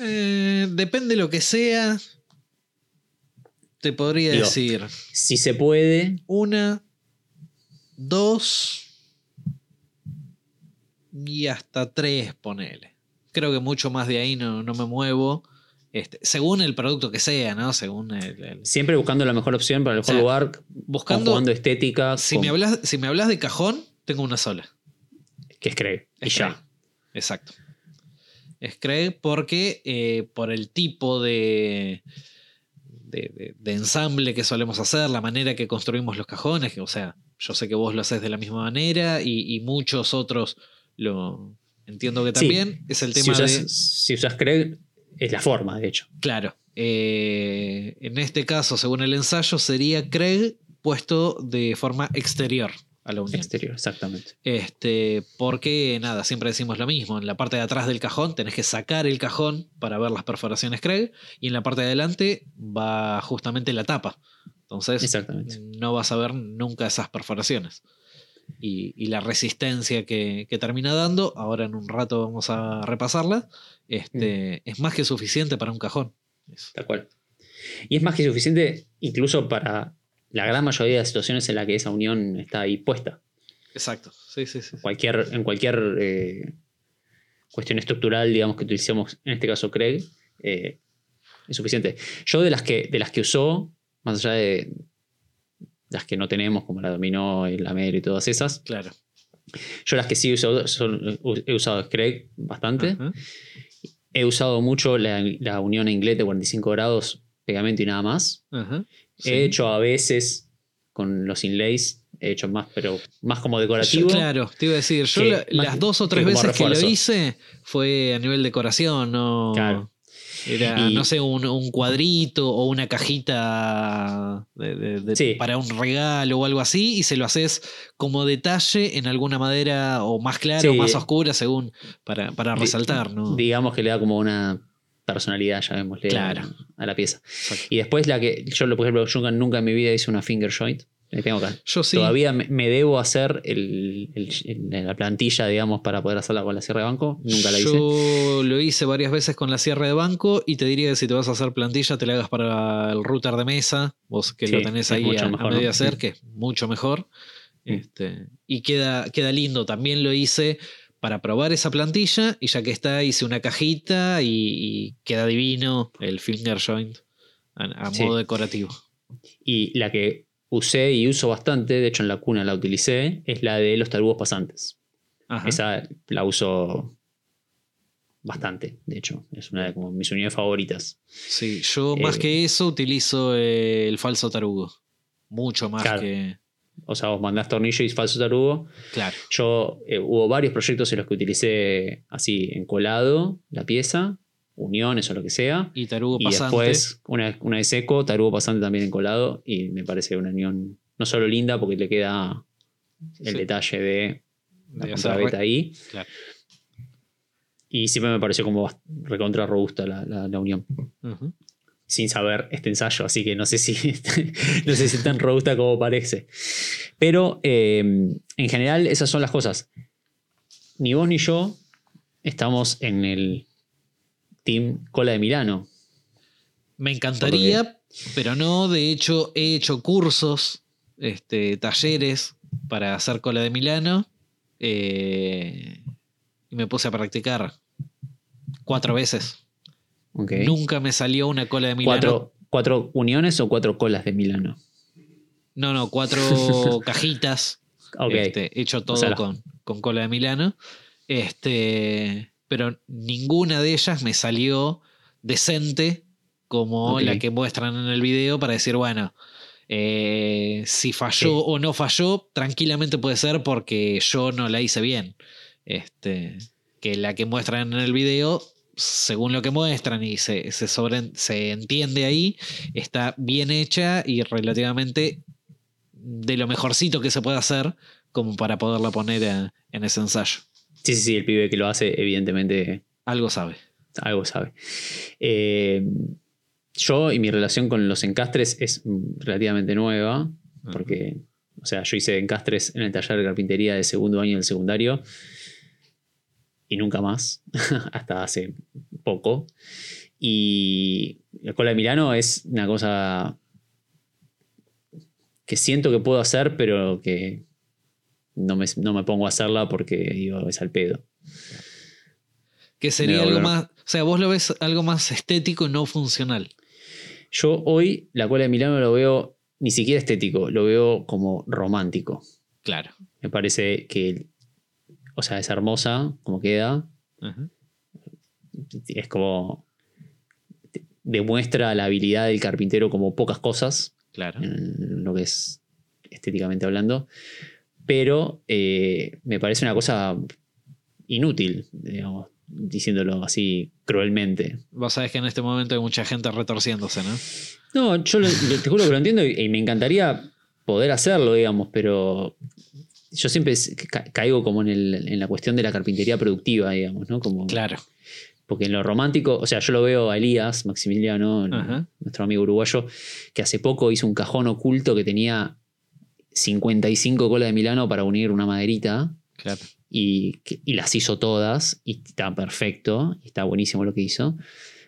Eh, depende lo que sea. Te podría Digo, decir Si se puede, una, dos y hasta tres, ponele. Creo que mucho más de ahí no, no me muevo. Este, según el producto que sea, ¿no? Según el. el- siempre buscando la mejor opción para el mejor sea, lugar, buscando. jugando estética, Si con- me, hablas, si me hablas de cajón, tengo una sola. que es Craig. Y ya. Exacto. Es Craig porque eh, por el tipo de, de, de- de ensamble que solemos hacer, la manera que construimos los cajones, que, o sea, yo sé que vos lo haces de la misma manera y, y muchos otros lo entiendo que Sí. también. Es el Si tema usas, de... si usas Craig, es la forma, de hecho. Claro. eh, en este caso, según el ensayo, sería Craig puesto de forma exterior a la unión. Exterior, exactamente. Este, porque nada, siempre decimos lo mismo. En la parte de atrás del cajón tenés que sacar el cajón para ver las perforaciones Craig. Y en la parte de adelante va justamente la tapa. Entonces Exactamente. no vas a ver nunca esas perforaciones. Y, y la resistencia que, que termina dando, ahora en un rato vamos a repasarla, este, es más que suficiente para un cajón. Tal cual. Y es más que suficiente incluso para la gran mayoría de situaciones en la que esa unión está ahí puesta. Exacto. Sí, sí, sí. Cualquier, en cualquier eh, cuestión estructural, digamos, que utilicemos, en este caso Craig, eh, es suficiente. Yo de las que, de las que usó, más allá de, las que no tenemos, como la Dominó, el Amero y todas esas. Claro. Yo las que sí he usado, son- he usado Scrape bastante. He usado mucho la, la Unión Inglés de 45 grados, pegamento y nada más. Ajá. Sí. He hecho a veces con los inlays, he hecho más, pero más como decorativo. Yo, claro, te iba a decir, yo que la- más las dos o tres veces que lo hice fue a nivel decoración, no. Claro. Era, Y- no sé, un, un cuadrito o una cajita de- de- de- Sí. para un regalo o algo así, y se lo haces como detalle en alguna madera o más clara o más oscura, según para, para resaltar, ¿no? Digamos que le da como una personalidad, llamémosle, Claro. a, a la pieza. Exacto. Y después la que yo, por ejemplo, yo nunca en mi vida hice una finger joint. Tengo acá. Yo sí. Todavía me, me debo hacer el- el- el- la plantilla, digamos, para poder hacerla con la sierra de banco. Nunca la hice. Yo lo hice varias veces con la cierre de banco y te diría que si te vas a hacer plantilla, te la hagas para el router de mesa, vos que Sí, lo tenés ahí a, a mejor, medio ¿no? hacer, que es mucho mejor. Mm. Este, y queda, queda lindo. También lo hice para probar esa plantilla y ya que está, hice una cajita y, y queda divino el finger joint a, a Sí. modo decorativo. Y la que usé y uso bastante, de hecho en la cuna la utilicé, es la de los tarugos pasantes. Ajá. Esa la uso bastante, de hecho. Es una de como mis unidades favoritas. Sí, yo más Eh, que eso utilizo el falso tarugo. Mucho más Claro. que. O sea, vos mandás tornillo y falso tarugo. Claro. Yo eh, hubo varios proyectos en los que utilicé así encolado la pieza, uniones o lo que sea. Y tarugo Y pasante. después, una, una de seco, tarugo pasante también encolado. Y me parece una unión no solo linda porque le queda el Sí. detalle de la de re- ahí. Claro. Y siempre me pareció como recontra robusta la, la- la unión. Ujú. Sin saber este ensayo, así que no sé si, no sé si es tan robusta como parece. Pero eh, en general, esas son las cosas. Ni vos ni yo estamos en el team Cola de Milano. Me encantaría, pero no. De hecho, he hecho cursos, este, talleres para hacer cola de Milano. eh, y me puse a practicar cuatro veces. Nunca me salió una cola de Milano. ¿Cuatro, ¿Cuatro uniones o cuatro colas de Milano? No, no, cuatro cajitas. Ok. Este, hecho todo O sea, las- con, con cola de Milano. Este, pero ninguna de ellas me salió decente como la que muestran en el video para decir, bueno, eh, si falló Sí. o no falló, tranquilamente puede ser porque yo no la hice bien. Este, que la que muestran en el video, según lo que muestran y se, se, sobre- se entiende ahí, está bien hecha y relativamente de lo mejorcito que se puede hacer como para poderla poner a- en ese ensayo. Sí, sí, sí, el pibe que lo hace, evidentemente Algo sabe. algo sabe. Eh, yo y mi relación con los encastres es relativamente nueva, porque, o sea, yo hice encastres en el taller de carpintería de segundo año del secundario y nunca más, hasta hace poco. Y la cola de Milano es una cosa que siento que puedo hacer, pero que no me, no me pongo a hacerla porque digo, es al pedo. Que sería algo más. O sea, vos lo ves algo más estético y no funcional. Yo hoy la cola de Milano lo veo ni siquiera estético, lo veo como romántico. Claro. Me parece que, o sea, es hermosa como queda. Ajá. Es como. demuestra la habilidad del carpintero como pocas cosas, Claro. en lo que es estéticamente hablando. Pero eh, me parece una cosa inútil, digamos, diciéndolo así cruelmente. Vos sabés que en este momento hay mucha gente retorciéndose, ¿no? No, yo lo- te juro que lo entiendo y, y me encantaría poder hacerlo, digamos, pero yo siempre ca- caigo como en, el- en la cuestión de la carpintería productiva, digamos, ¿no? Como, Claro. Porque en lo romántico, o sea, yo lo veo a Elías Maximiliano, nuestro amigo uruguayo, que hace poco hizo un cajón oculto que tenía 55 colas de Milano para unir una maderita Claro. y, y las hizo todas y está perfecto, y está buenísimo lo que hizo.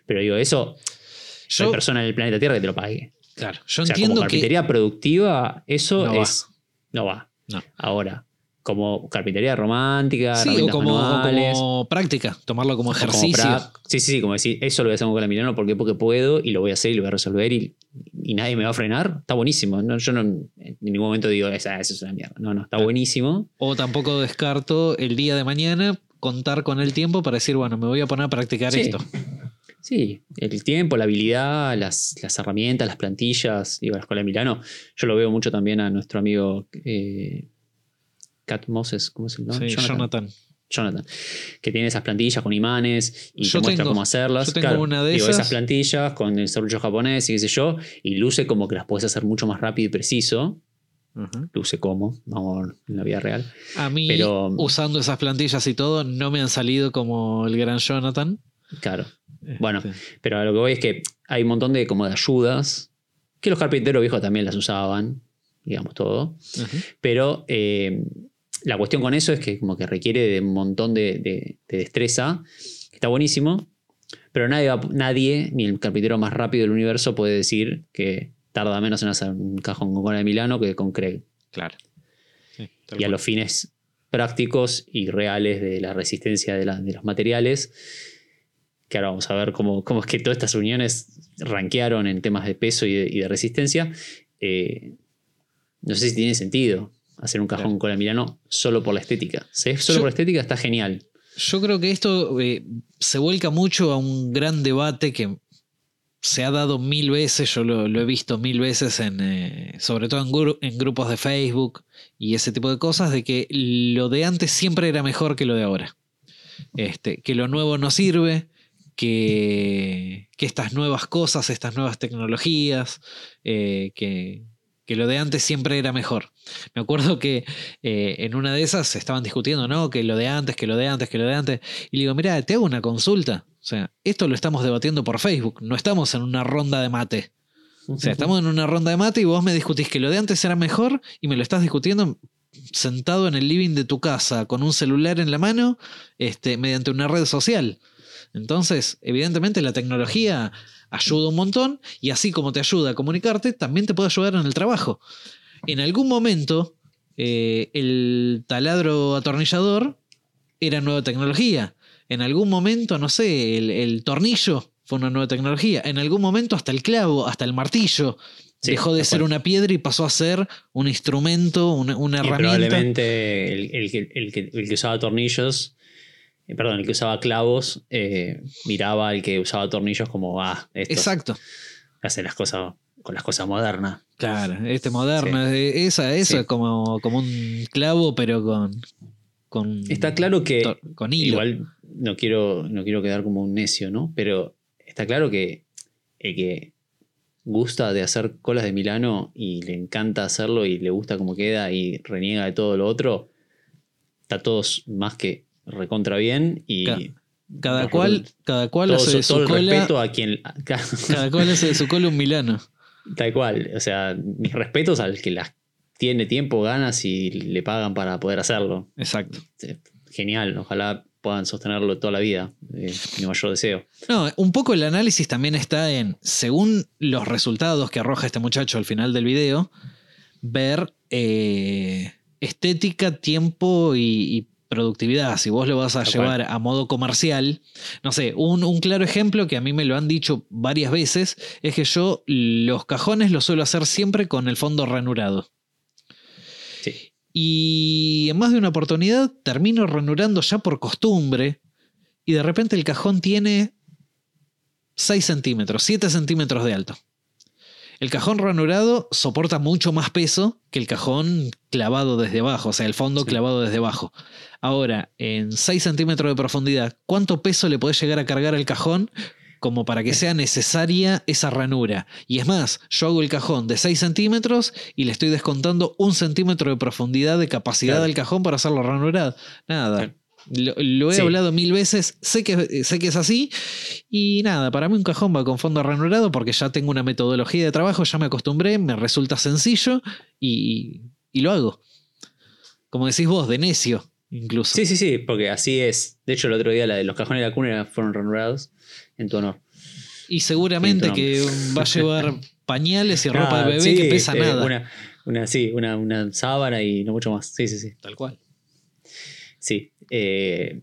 Pero digo, eso, no hay Yo, persona en el planeta Tierra que te lo pague. claro, yo o sea, entiendo como que. carpintería productiva, eso No va. es. No va. No. Ahora, como carpintería romántica, Sí, o como, o manuales, como práctica, tomarlo como ejercicio. sí, sí, sí, como decir, eso lo voy a hacer con la Milano, ¿por qué? Porque puedo y lo voy a hacer y lo voy a resolver y y nadie me va a frenar, está buenísimo. No, yo no en ningún momento digo, esa, es una mierda. No, no, está buenísimo. O tampoco descarto el día de mañana contar con el tiempo para decir, bueno, me voy a poner a practicar Sí. esto. Sí, el tiempo, la habilidad, las, las herramientas, las plantillas. Digo, la escuela de Milano, yo lo veo mucho también a nuestro amigo eh, Cat Moses, ¿cómo es el nombre? Sí, Jonathan. Jonathan, que tiene esas plantillas con imanes y Yo te muestra tengo- cómo hacerlas. yo tengo Claro, una de digo, esas. esas plantillas con el serrucho japonés y qué sé yo, y luce como que las puedes hacer mucho más rápido y preciso. Luce como, vamos en la vida real. A mí, Pero- usando esas plantillas y todo, no me han salido como el gran Jonathan. Claro. Bueno, Este, Pero a lo que voy es que hay un montón de como de ayudas que los carpinteros viejos también las usaban, digamos todo. Pero eh, la cuestión con eso es que como que requiere de un montón de, de- de destreza, que está buenísimo, pero nadie, va- nadie, ni el carpintero más rápido del universo puede decir que tarda menos en hacer un cajón con cola de Milano que con Craig. Claro. Sí, Y a los fines prácticos y reales de la resistencia de, la- de los materiales, que ahora vamos a ver cómo, cómo es que todas estas uniones ranquearon en temas de peso y de, y de resistencia. eh, no sé si tiene sentido hacer un cajón Claro. con la Milano solo por la estética. Si es solo Yo- por la estética, está genial. Yo creo que esto eh, se vuelca mucho a un gran debate que se ha dado mil veces, yo lo, lo he visto mil veces, en, eh, sobre todo en, gru- en grupos de Facebook y ese tipo de cosas, de que lo de antes siempre era mejor que lo de ahora. Este, que lo nuevo no sirve, que, estas nuevas cosas, estas nuevas tecnologías, eh, que, que lo de antes siempre era mejor. Me acuerdo que eh, en una de esas estaban discutiendo, ¿no? Que lo de antes, que lo de antes, que lo de antes. Y le digo, mira, te hago una consulta. O sea, esto lo estamos debatiendo por Facebook, no estamos en una ronda de mate. O sea, estamos en una ronda de mate y vos me discutís que lo de antes era mejor y me lo estás discutiendo sentado en el living de tu casa con un celular en la mano este, mediante una red social. Entonces, evidentemente la tecnología ayuda un montón y así como te ayuda a comunicarte, también te puede ayudar en el trabajo. En algún momento, eh, el taladro atornillador era nueva tecnología. En algún momento, no sé, el, el tornillo fue una nueva tecnología. En algún momento hasta el clavo, hasta el martillo. Sí, dejó de ser una piedra y pasó a ser un instrumento, una, una Y herramienta. probablemente el, el que- el que, el que usaba tornillos, eh, perdón, el que usaba clavos, eh, miraba al que usaba tornillos como, ah, esto Exacto. hace las cosas con las cosas modernas. Claro, este moderno, esa, eso Sí. es como, como un clavo, pero con. con Está claro que con hilo. igual no quiero, no quiero quedar como un necio, ¿no? Pero está claro que el que gusta de hacer colas de Milano y le encanta hacerlo y le gusta cómo queda y reniega de todo lo otro, está todos más que recontra bien y Ca- Cada cual, cada cual todo, hace de su- cola. respeto a quien... Cada cual hace de su cola un Milano. Tal cual. O sea, mis respetos al que las tiene tiempo, ganas y le pagan para poder hacerlo. Exacto. Eh, Genial. Ojalá puedan sostenerlo toda la vida. eh, mi mayor deseo. No, un poco el análisis también está en, según los resultados que arroja este muchacho al final del video, ver eh, estética, tiempo y, y productividad. Si vos lo vas a Tal llevar a modo comercial, no sé, un, un claro ejemplo que a mí me lo han dicho varias veces es que yo los cajones los suelo hacer siempre con el fondo ranurado. Sí. Y en más de una oportunidad termino ranurando ya por costumbre y de repente el cajón tiene 6 centímetros, 7 centímetros de alto. El cajón ranurado soporta mucho más peso que el cajón clavado desde abajo, o sea, el fondo Sí. clavado desde abajo. Ahora, en 6 centímetros de profundidad, ¿cuánto peso le podés llegar a cargar al cajón como para que sea necesaria esa ranura? Y es más, yo hago el cajón de 6 centímetros y le estoy descontando un centímetro de profundidad de capacidad Claro. del cajón para hacerlo ranurado. Nada. Claro. Lo, lo he Sí. hablado mil veces, sé que, sé que es así y nada, para mí un cajón va con fondo ranurado porque ya tengo una metodología de trabajo, ya me acostumbré, me resulta sencillo y, y lo hago. Como decís vos, de necio, incluso. Sí, sí, sí, porque así es. De hecho, el otro día la de los cajones de la cuna fueron ranurados en tu honor. Y seguramente que va a llevar pañales y ropa Ah, de bebé sí, que pesa eh, nada. Una, una, sí, una, una sábana y no mucho más. Sí, sí, sí. Tal cual. Sí. Eh,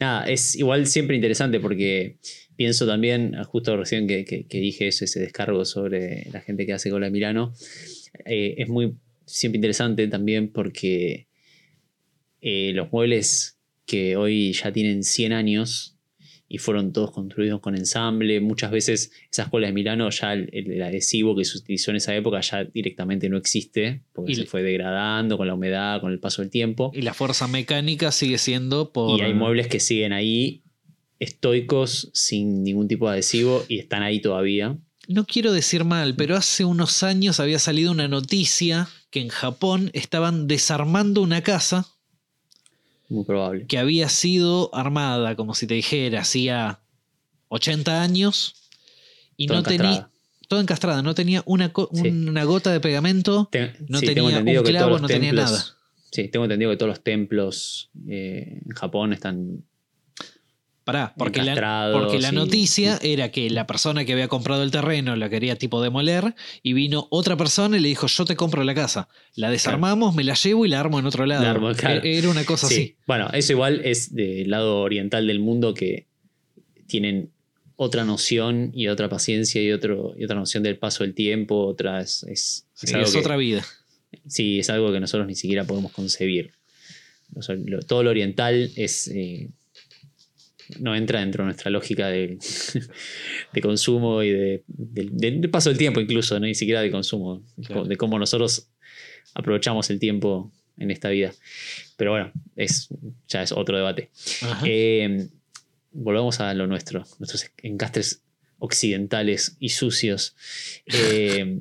nada, es igual siempre interesante porque pienso también, justo recién que, que- dije eso, ese descargo sobre la gente que hace cola de Milano, eh, es muy siempre interesante también porque eh, los muebles que hoy ya tienen 100 años y fueron todos construidos con ensamble, muchas veces esas colas de Milano ya el, el adhesivo que se utilizó en esa época ya directamente no existe porque Y- se fue degradando con la humedad, con el paso del tiempo. Y la fuerza mecánica sigue siendo por. Y hay muebles que siguen ahí estoicos sin ningún tipo de adhesivo y están ahí todavía. No quiero decir mal, pero hace unos años había salido una noticia que en Japón estaban desarmando una casa Muy probable. que había sido armada, como si te dijera, hacía 80 años y no tenía. Toda encastrada, no tenía una, Sí. una gota de pegamento, no sí, tenía un clavo, no tenía nada. Sí, tengo entendido que todos los templos eh, en Japón están. Pará, porque la, porque la noticia era que la persona que había comprado el terreno la quería tipo demoler y vino otra persona y le dijo yo te compro la casa. La desarmamos, me la llevo y la armo en otro lado. La armo, claro. E- Era una cosa Sí. así. Bueno, eso igual es del lado oriental del mundo que tienen otra noción y otra paciencia y, otro, y otra noción del paso del tiempo. Otra es, es, Sí, es algo es que- otra vida. Sí, es algo que nosotros ni siquiera podemos concebir. O sea, lo- todo lo oriental es. eh, no entra dentro de nuestra lógica de, de consumo y de, del- paso del tiempo, incluso, ¿no? ni siquiera de consumo, Claro. de cómo nosotros aprovechamos el tiempo en esta vida. Pero bueno, es, ya es otro debate. Eh, volvamos a lo nuestro, nuestros encastres occidentales y sucios. Eh,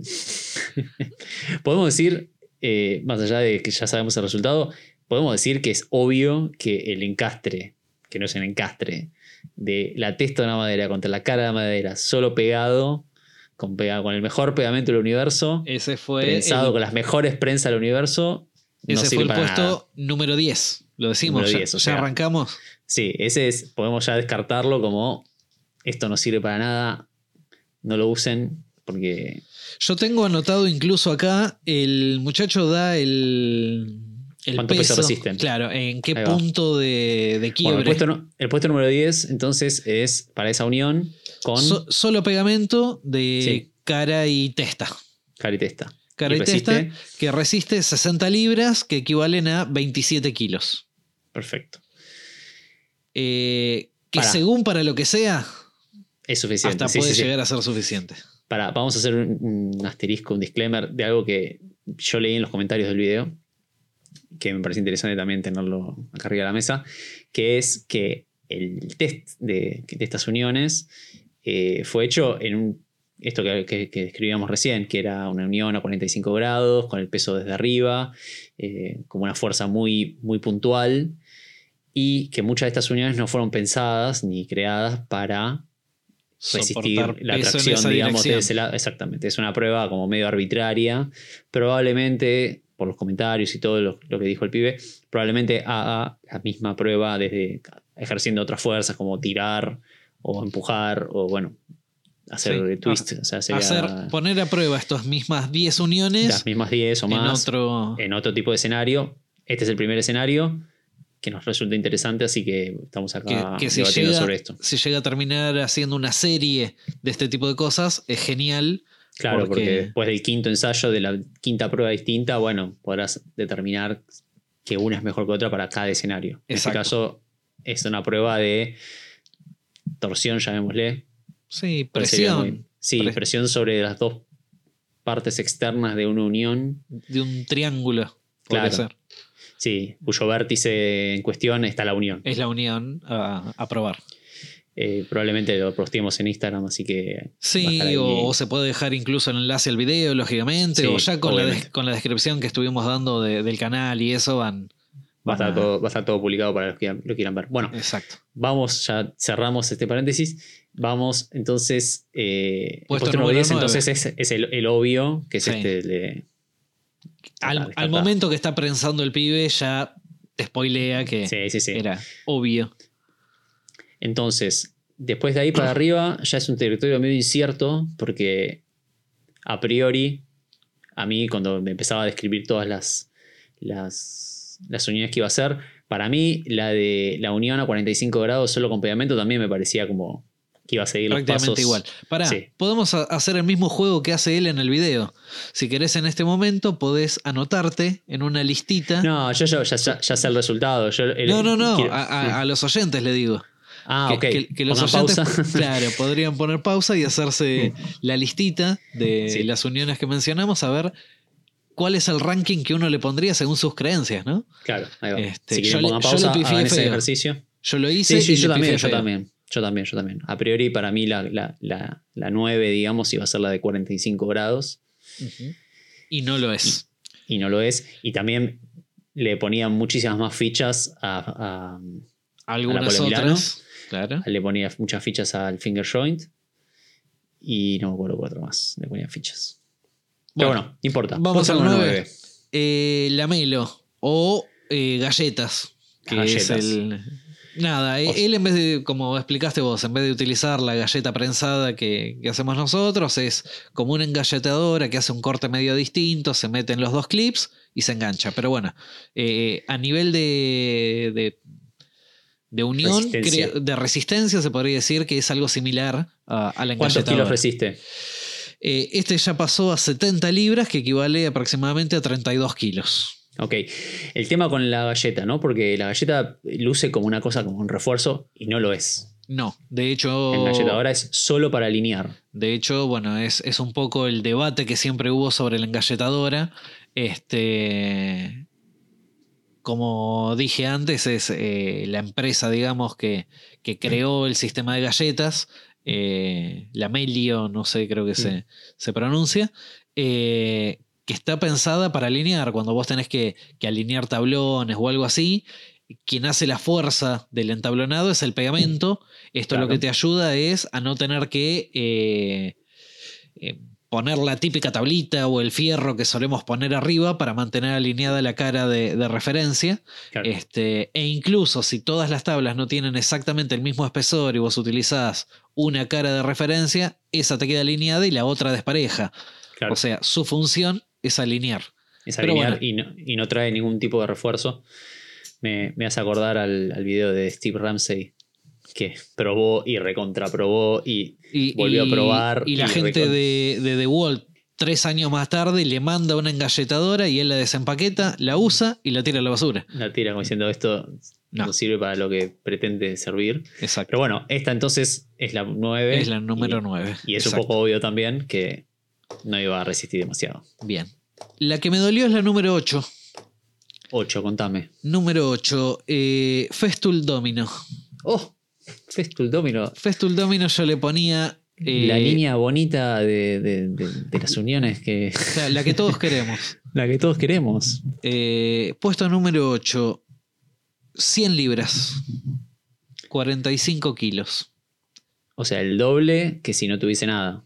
podemos decir, eh, más allá de que ya sabemos el resultado, podemos decir que es obvio que el encastre, que no es el encastre, de la testa de una madera contra la cara de la madera, solo pegado, con, pega- con el mejor pegamento del universo, ese fue prensado el, con las mejores prensas del universo. no ese sirve fue el para puesto nada. número 10. Lo decimos, Número ya, 10, o ya arrancamos. Sí, ese es, podemos ya descartarlo como esto no sirve para nada, no lo usen porque Yo tengo anotado incluso acá, el muchacho da el, el ¿Cuánto peso resisten? Claro, en qué punto de, de bueno, quiebre. el, puesto, no- el puesto número 10 entonces es para esa unión con So- solo pegamento de Sí. cara y testa. Cara y, Y resiste. testa que resiste 60 libras, que equivalen a 27 kilos. Perfecto. Eh, que según para lo que sea, Es suficiente. hasta sí, puede sí, llegar a ser suficiente. Pará, vamos a hacer un, un asterisco, un disclaimer de algo que yo leí en los comentarios del video, que me parece interesante también tenerlo acá arriba de la mesa, que es que el test de, de estas uniones eh, fue hecho en un, esto que, que- que describíamos recién, que era una unión a 45 grados, con el peso desde arriba, eh, como una fuerza muy, muy puntual, y que muchas de estas uniones no fueron pensadas ni creadas para resistir Soportar la atracción, digamos, de ese lado. Exactamente, es una prueba como medio arbitraria. Probablemente, por los comentarios y todo lo, lo que dijo el pibe, probablemente haga la misma prueba desde ejerciendo otras fuerzas como tirar o empujar o, bueno, hacer Sí, twist. O sea, sería Hacer, poner a prueba estas mismas 10 uniones las mismas 10 o en más otro. en otro tipo de escenario. Este es el primer escenario que nos resulta interesante, así que estamos que, acá que si, debatiendo llega, sobre esto. si llega a terminar haciendo una serie de este tipo de cosas, es genial. Claro, porque... Porque- después del quinto ensayo, de la quinta prueba distinta, bueno, podrás determinar que una es mejor que otra para cada escenario. En este caso, es una prueba de torsión, llamémosle. Sí, ¿Cuál sería muy- presión Sí, Pre- presión sobre las dos partes externas de una unión. de un triángulo. Claro. ser. Sí, cuyo vértice en cuestión está la unión. Es la unión a, a probar. Eh, probablemente lo posteemos en Instagram, así que. Sí, o, o se puede dejar incluso el enlace al video, lógicamente, Sí, o ya con la, con la descripción que estuvimos dando de- del canal y eso van. Va a, estar todo, va a estar todo publicado para los que lo quieran ver. Bueno, Exacto. vamos, ya cerramos este paréntesis. Vamos, entonces. Eh, el Puesto puesto número número 10, nueve. entonces es, es el, el obvio, que es Sí. este el de. Al, momento que está prensando el pibe, ya te spoilea que sí. era obvio. Entonces, después de ahí para arriba ya es un territorio medio incierto porque a priori, a mí cuando me empezaba a describir todas las, las, las uniones que iba a hacer, para mí la de la unión a 45 grados solo con pegamento también me parecía como, que iba a seguir los Prácticamente pasos. igual. Pará, Sí. podemos hacer el mismo juego que hace él en el video. Si querés en este momento, podés anotarte en una listita. No, yo, yo ya, ya- ya sé el resultado. Yo, el- no, no, no, quiero- a, a- a los oyentes le digo. Ah, que, ok. que- que los oyentes, pausa. claro, podrían poner pausa y hacerse la listita de Sí. las uniones que mencionamos, a ver cuál es el ranking que uno le pondría según sus creencias, ¿no? Claro, ahí va. Este, si yo le- yo pausa, pifié hagan ese ejercicio. Yo lo hice Sí, sí, y yo también, yo también. Yo también, yo también. A priori, para mí, la, la, la, la 9, digamos, iba a ser la de 45 grados. Ujú. Y no lo es. Y no lo es. Y también le ponían muchísimas más fichas a, Algunas Polo Milano. otras. Claro. Le ponía muchas fichas al finger joint. Y no me acuerdo cuatro más. Le ponía fichas. Pero Bueno, bueno, no importa. vamos al número 9. Eh, lamelo o eh, galletas. Que Galletas. es el. Nada, eh, él en vez de, como explicaste vos, en vez de utilizar la galleta prensada que, que hacemos nosotros, es como una engalletadora que hace un corte medio distinto, se meten los dos clips y se engancha. Pero bueno, eh, a nivel de, de, de unión, Resistencia. de resistencia, se podría decir que es algo similar a, a la ¿Cuántos kilos resiste? Eh, este ya pasó a 70 libras, que equivale aproximadamente a 32 kilos. Ok. El tema con la galleta, ¿no? Porque la galleta luce como una cosa, como un refuerzo, y no lo es. No, de hecho, La engalletadora es solo para alinear. de hecho, bueno, es, es un poco el debate que siempre hubo sobre la engalletadora. Este, como dije antes, es eh, la empresa, digamos, que, que creó el sistema de galletas, eh, la Melio, no sé, creo que se, se pronuncia, eh, que está pensada para alinear. Cuando vos tenés que, que alinear tablones o algo así, quien hace la fuerza del entablonado es el pegamento. Esto Claro. lo que te ayuda es a no tener que poner la típica tablita o el fierro que solemos poner arriba para mantener alineada la cara de, de referencia. Claro. Este, e incluso si todas las tablas no tienen exactamente el mismo espesor y vos utilizás una cara de referencia, esa te queda alineada y la otra despareja. Claro. O sea, su función es alinear. es alinear bueno. y, no, y no trae ningún tipo de refuerzo. Me, me hace acordar al, al video de Steve Ramsey, que probó y recontraprobó y Y, Volvió a probar Y la gente de, de The Wall, tres años más tarde, le manda una engalletadora y él la desempaqueta, la usa y la tira a la basura. la tira como diciendo esto no, No. sirve para lo que pretende servir. Exacto. Pero bueno, esta entonces es la 9. es la número y, 9. Y es un poco obvio también que no iba a resistir demasiado. Bien. La que me dolió es la número 8. 8, contame. Número 8, eh, Festul Domino. Oh, Festul Domino. Festul Domino yo le ponía. eh, la línea bonita de, de- de- de las uniones que. o sea, la que todos queremos. la que todos queremos. Eh, puesto número 8, 100 libras. 45 kilos. O sea, el doble que si no tuviese nada.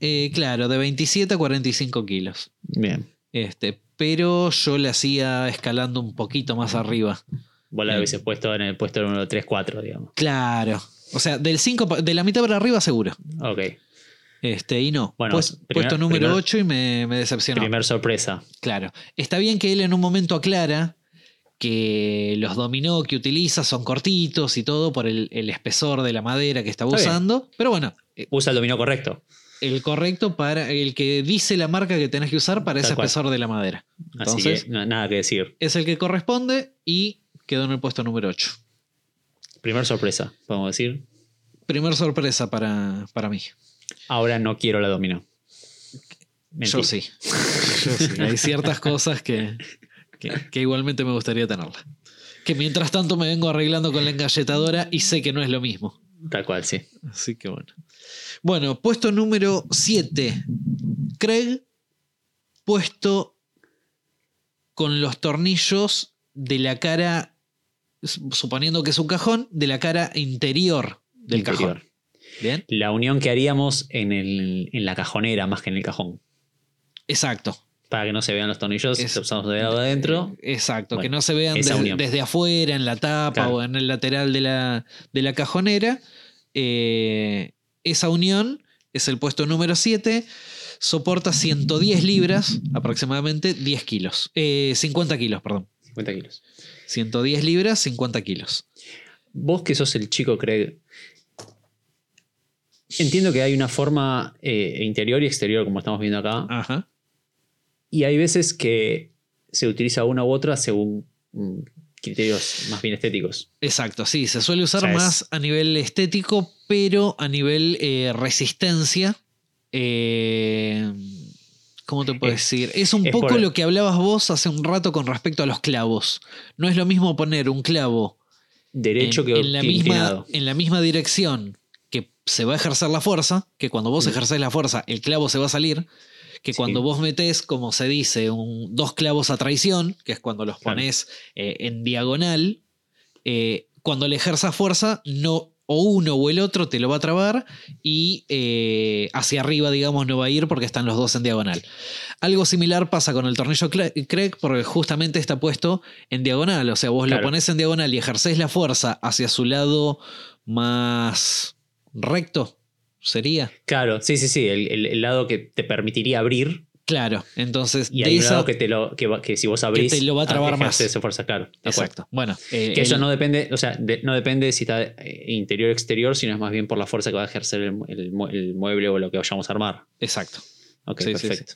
Eh, claro, de 27 a 45 kilos. Bien. Este, pero yo le hacía escalando un poquito más arriba. Vos la Bien. hubieses puesto en el puesto número 3-4, digamos. Claro. O sea, del 5 pa- de la mitad para arriba seguro. Ok. Este, y no. Bueno, Pues- primer- puesto número primer- 8 y me, me decepcionó. Primer sorpresa. Claro. Está bien que él en un momento aclara que los dominó que utiliza son cortitos y todo por el, el espesor de la madera que estaba Está bien. usando. Pero bueno, eh, Usa el dominó correcto. el correcto para el que dice la marca que tenés que usar para Tal ese cual. espesor de la madera. Así Entonces, que na- nada que decir. es el que corresponde y quedó en el puesto número 8. Primer sorpresa, podemos decir. Primer sorpresa para, para mí. Ahora no quiero la dominó. Yo sí. Yo sí. Hay ciertas cosas que, que, que igualmente me gustaría tenerla. Que mientras tanto me vengo arreglando con la engalletadora y sé que no es lo mismo. Tal cual, sí. Así que bueno. Bueno, puesto número 7. Craig, puesto con los tornillos de la cara, suponiendo que es un cajón, de la cara interior del Interior. cajón. ¿Bien? La unión que haríamos en, el, en la cajonera más que en el cajón. Exacto. Para que no se vean los tornillos, Es- usamos de lado adentro. Exacto, que no se vean des- desde afuera, en la tapa Claro. o en el lateral de la, de la cajonera. Eh, esa unión es el puesto número 7. Soporta 110 libras, aproximadamente 10 kilos. Eh, 50 kilos, perdón. 50 kilos. 110 libras, 50 kilos. Vos que sos el chico Craig, entiendo que hay una forma eh, interior y exterior, como estamos viendo acá. Ajá. Y hay veces que se utiliza una u otra según mm, criterios más bien estéticos. Exacto, sí, se suele usar O sea, es- más a nivel estético, pero a nivel eh, resistencia. eh, ¿Cómo te puedo Es- decir? Es un es poco por- lo que hablabas vos hace un rato con respecto a los clavos. No es lo mismo poner un clavo Derecho en, que en la misma, en la misma dirección que se va a ejercer la fuerza, que cuando vos Mm. ejercés la fuerza, el clavo se va a salir, que Sí. cuando vos metés, como se dice, un- dos clavos a traición, que es cuando los Claro. pones eh, en diagonal, eh, cuando le ejerzas fuerza, no, o uno o el otro te lo va a trabar y eh, hacia arriba, digamos, no va a ir porque están los dos en diagonal. Algo similar pasa con el tornillo Craig porque justamente está puesto en diagonal. O sea, vos Claro. lo pones en diagonal y ejercés la fuerza hacia su lado más recto, sería. Claro, sí, sí, sí. El, el- el lado que te permitiría abrir. Claro, entonces Y de hay un esa- lado que, te lo, que, que si vos abrís. te lo va a trabar más. fuerza, claro. Exacto. Bueno, eh, Que eso el- no depende, o sea, de- no depende si está eh, interior o exterior, sino es más bien por la fuerza que va a ejercer el, el mue- el mueble o lo que vayamos a armar. Exacto. Ok, Sí, sí, perfecto.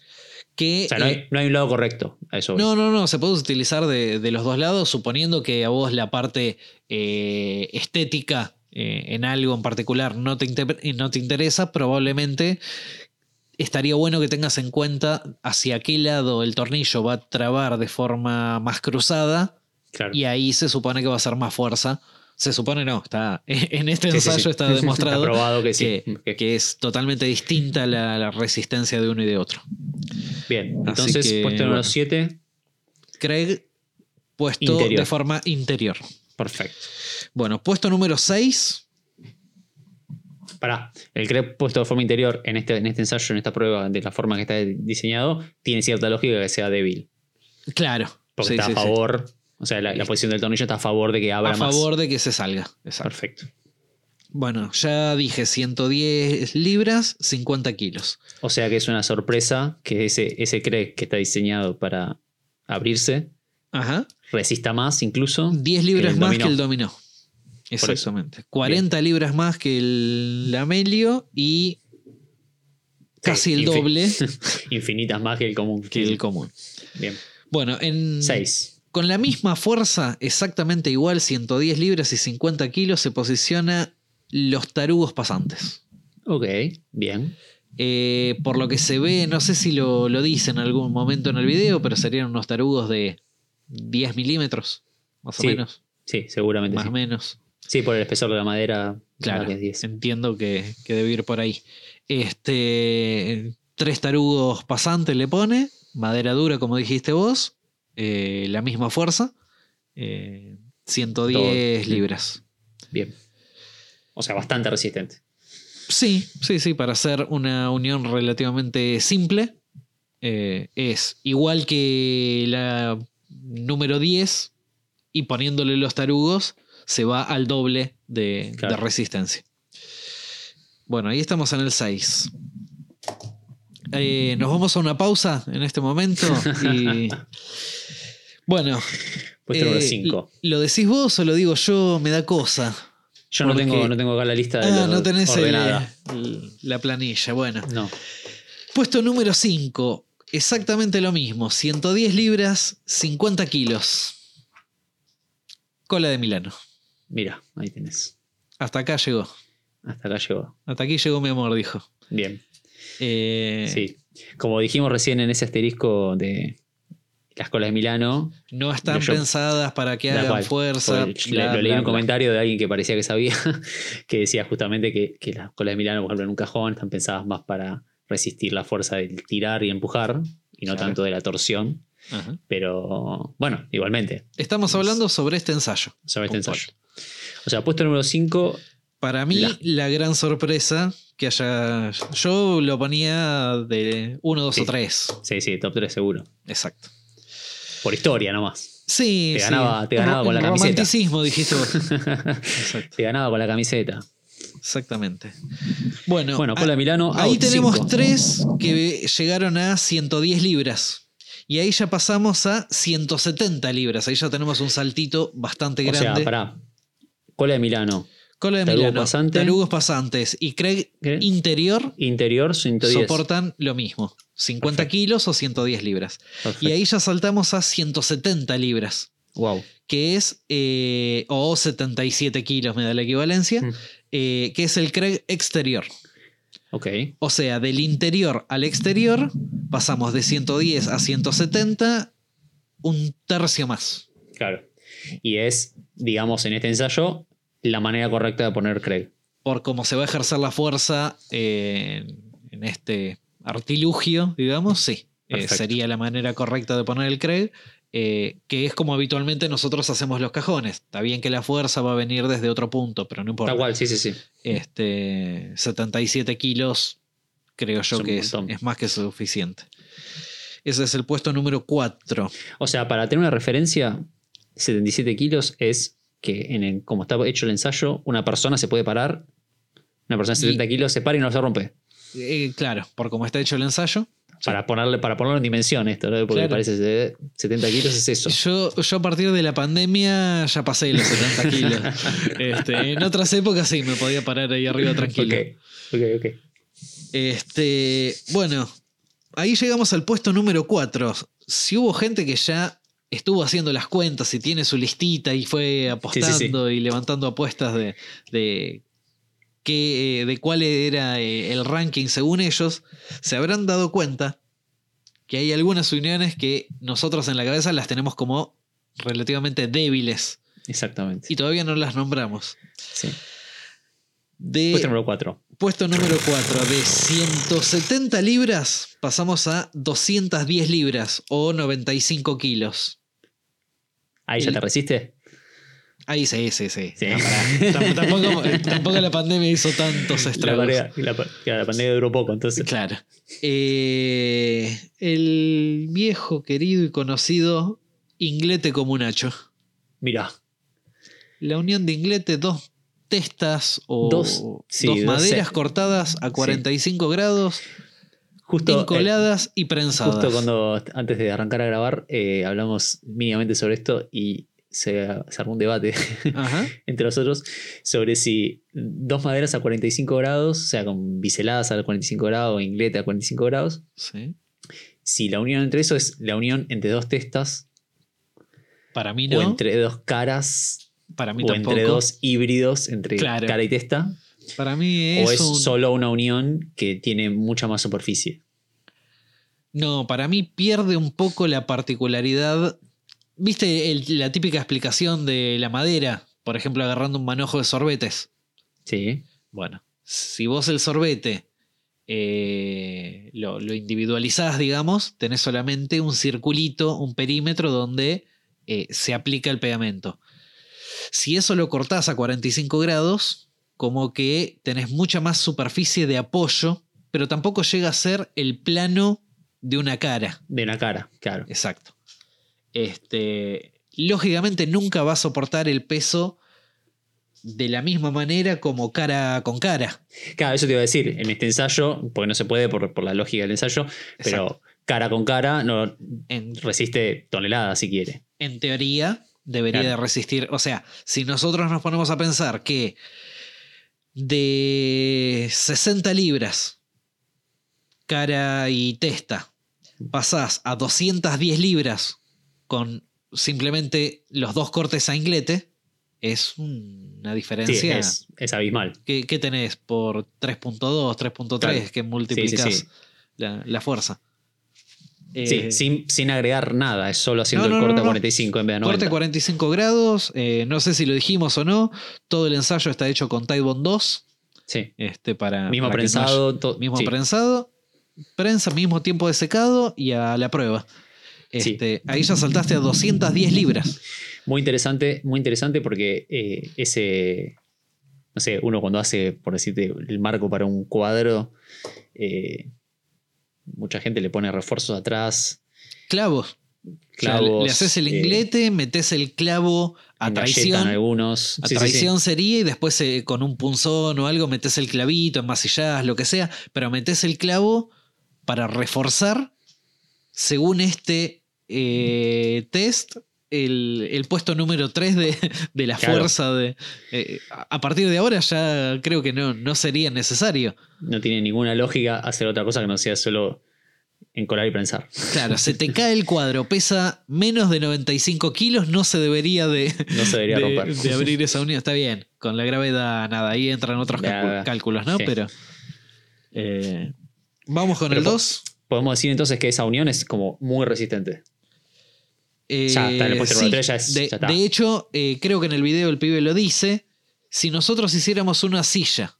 Que, O sea, no eh, hay, no hay un lado correcto a eso. No, no, no, se puede utilizar de, de los dos lados, suponiendo que a vos la parte eh, estética eh, en algo en particular no te, inter- no te interesa, probablemente estaría bueno que tengas en cuenta hacia qué lado el tornillo va a trabar de forma más cruzada Claro. y ahí se supone que va a ser más fuerza. Se supone no, está en este Sí, ensayo sí. está demostrado Está probado que sí. que, es totalmente distinta la, la resistencia de uno y de otro. Bien, Así entonces, que, puesto número bueno. 7, Craig puesto Interior. de forma interior. perfecto. Bueno, puesto número 6. Pará, el CREP puesto de forma interior en este, en este ensayo, en esta prueba, de la forma que está diseñado, tiene cierta lógica que sea débil. Claro. Porque sí, está sí, a sí. favor, o sea, la, la posición del tornillo está a favor de que abra A más. favor de que se salga. Exacto. Perfecto. Bueno, ya dije 110 libras, 50 kilos. O sea que es una sorpresa que ese, ese CREP que está diseñado para abrirse Ajá. resista más incluso. 10 libras más que el dominó. Exactamente. 40 libras más que el Amelio y casi el doble Infinitas más que el común. que el común. Bien. Bueno, en 6. Con la misma fuerza, exactamente igual, 110 libras y 50 kilos, se posiciona los tarugos pasantes. Ok, bien. Eh, por lo que se ve, no sé si lo, lo dice en algún momento en el video, pero serían unos tarugos de 10 milímetros, más Sí, o menos. Sí, seguramente. Más sí. o menos. Sí, por el espesor de la madera. Claro, que es 10. entiendo que, que debe ir por ahí. Este, tres tarugos pasantes le pone, madera dura, como dijiste vos, eh, la misma fuerza, eh, 110 Todo. libras. Bien. O sea, bastante resistente. Sí, sí, sí, para hacer una unión relativamente simple. eh, es igual que la número 10 y poniéndole los tarugos se va al doble de, Claro. de resistencia. Bueno, ahí estamos en el 6. Eh, nos vamos a una pausa en este momento y... Bueno, Puesto número eh, 5. ¿lo decís vos o lo digo yo? Me da cosa. Yo no tengo, no tengo acá la lista de Ah, los- no tenés el- el- la planilla. Bueno, No. puesto número 5. Exactamente lo mismo. 110 libras, 50 kilos. Cola de Milano. Mira, ahí tenés. Hasta acá llegó. Hasta acá llegó. Hasta aquí llegó mi amor, dijo. Bien. Eh, Sí. Como dijimos recién en ese asterisco de las colas de Milano, No están Yo- pensadas para que hagan cual. fuerza. Bla, lo, lo leí en un comentario de alguien que parecía que sabía, que decía justamente que, que las colas de Milano, por ejemplo, en un cajón, están pensadas más para resistir la fuerza del tirar y empujar, y no Claro. tanto de la torsión. Ajá. Pero bueno, igualmente, Estamos hablando sobre este ensayo. sobre este ensayo. O sea, puesto número 5, Para mí, La- la, gran sorpresa que haya. Yo lo ponía de 1, 2 Sí. o 3. sí, sí, top 3 seguro. Exacto. Por historia nomás. Sí, Te sí. ganaba- te ganaba Ro- con la camiseta. Romanticismo, dijiste vos. Exacto. Te ganaba con la camiseta. Exactamente. Bueno, Bueno, a- cola de Milano. ahí out, tenemos cinco. tres que llegaron a 110 libras. Y ahí ya pasamos a 170 libras. Ahí ya tenemos un saltito bastante O grande. sea, pará. Cola de Milano. Cola de Tarugos Milano, pasante. tarugos pasantes y Craig ¿Qué? interior Interior 110. soportan lo mismo, 50 Perfecto. kilos o 110 libras. Perfecto. Y ahí ya saltamos a 170 libras, Wow. que es, eh, o 77 kilos me da la equivalencia, Mm. eh, que es el Craig exterior. Ok. O sea, del interior al exterior pasamos de 110 a 170, un tercio más. Claro. Y es, digamos, en este ensayo, la manera correcta de poner Craig. Por cómo se va a ejercer la fuerza eh, en este artilugio, digamos, sí. Eh, sería la manera correcta de poner el Craig, eh, que es como habitualmente nosotros hacemos los cajones. Está bien que la fuerza va a venir desde otro punto, pero no importa. Tal cual, sí, sí, sí. Este, 77 kilos, creo yo Es que es, es más que suficiente. Ese es el puesto número 4. O sea, para tener una referencia, 77 kilos es que, en el- como está hecho el ensayo, una persona se puede parar, una persona de 70 kilos se para y no se rompe. Eh, claro, por cómo está hecho el ensayo. Para, ponerle, para ponerlo en dimensión esto, ¿no? porque Claro. parece eh, 70 kilos es eso. Yo, yo a partir de la pandemia ya pasé los 70 kilos. Este, en otras épocas sí me podía parar ahí arriba tranquilo. Ok, ok, ok. Este, bueno, ahí llegamos al puesto número 4. Si hubo gente que ya estuvo haciendo las cuentas y tiene su listita y fue apostando y levantando apuestas de, de, qué, eh, de cuál era eh, el ranking según ellos, se habrán dado cuenta que hay algunas uniones que nosotros en la cabeza las tenemos como relativamente débiles Exactamente. y todavía no las nombramos. Sí. De, Puesto número 4. Puesto número 4. De 170 libras pasamos a 210 libras o 95 kilos. Ahí ya te resiste. Ahí sí, sí, sí. No, tampoco, tampoco la pandemia hizo tantos estragos. la, pandemia duró poco, entonces. Claro. Eh, el viejo, querido y conocido Inglete Comunacho. Mira, La unión de Inglete, dos testas o Dos, dos, sí, dos maderas cortadas a 45 grados, justo. eh, encoladas y prensadas. Justo cuando antes de arrancar a grabar eh, hablamos mínimamente sobre esto y se, se armó un debate Ajá. entre nosotros sobre si dos maderas a 45 grados, o sea, con biseladas a 45 grados o inglete a 45 grados, Sí. si la unión entre eso es la unión entre dos testas Para mí o no. entre dos caras para mí o tampoco. entre dos híbridos entre Claro. cara y testa, Para mí es, o es un- solo una unión que tiene mucha más superficie. No, para mí pierde un poco la particularidad. ¿Viste el- la típica explicación de la madera? Por ejemplo, agarrando un manojo de sorbetes. Sí, Bueno, si vos el sorbete eh, lo, lo individualizás, digamos, tenés solamente un circulito, un perímetro donde eh, se aplica el pegamento. Si eso lo cortás a 45 grados, como que tenés mucha más superficie de apoyo, pero tampoco llega a ser el plano de una cara. de una cara, claro. Exacto. Este, lógicamente nunca va a soportar el peso de la misma manera como cara con cara. Claro, eso te iba a decir, en este ensayo, porque no se puede por, por la lógica del ensayo, pero cara con cara no En, resiste toneladas si quiere. en teoría debería Claro. de resistir. O sea, si nosotros nos ponemos a pensar que de 60 libras cara y testa pasás a 210 libras con simplemente los dos cortes a inglete, es una Sí, diferencia. es, es abismal. ¿Qué, qué tenés por 3.2, 3.3 Claro. que multiplicas Sí, sí, sí. La, la fuerza? Sí, Eh, sin, sin agregar nada, es solo haciendo No, no, el corte no, a no. 45 en vez de 90. Corte 45 grados, eh, no sé si lo dijimos o no. Todo el ensayo está hecho con Titebond 2. Sí, Este, para, mismo para prensado, haya- mismo sí. prensado, prensa, mismo tiempo de secado y a la prueba. Sí. Este, Ahí ya saltaste a 210 libras. Muy interesante, muy interesante porque eh, ese, no sé, uno cuando hace, por decirte, el marco para un cuadro, eh, mucha gente le pone refuerzos atrás, Clavos. O sea, clavos. le haces el eh, inglete, metes el clavo a traición. algunos. A Sí, sí, sí. traición sería y después eh, con un punzón o algo metes el clavito, enmasillás, lo que sea, pero metes el clavo para reforzar, según este eh, test, el, el puesto número 3 de, de la Claro. fuerza de. eh, a partir de ahora ya creo que no, no sería necesario. No tiene ninguna lógica hacer otra cosa que no sea solo encolar y prensar. Claro, se te cae el cuadro, pesa menos de 95 kilos, no se debería de, No se debería de, romper. de abrir esa unión. Está bien, con la gravedad, nada, ahí entran otros cálculos, ¿no? sí. Pero. eh, Vamos con Pero el po- 2. Podemos decir entonces que esa unión es como muy resistente. Ya está, es- de, ya está. de hecho, eh, creo que en el video el pibe lo dice. Si nosotros hiciéramos una silla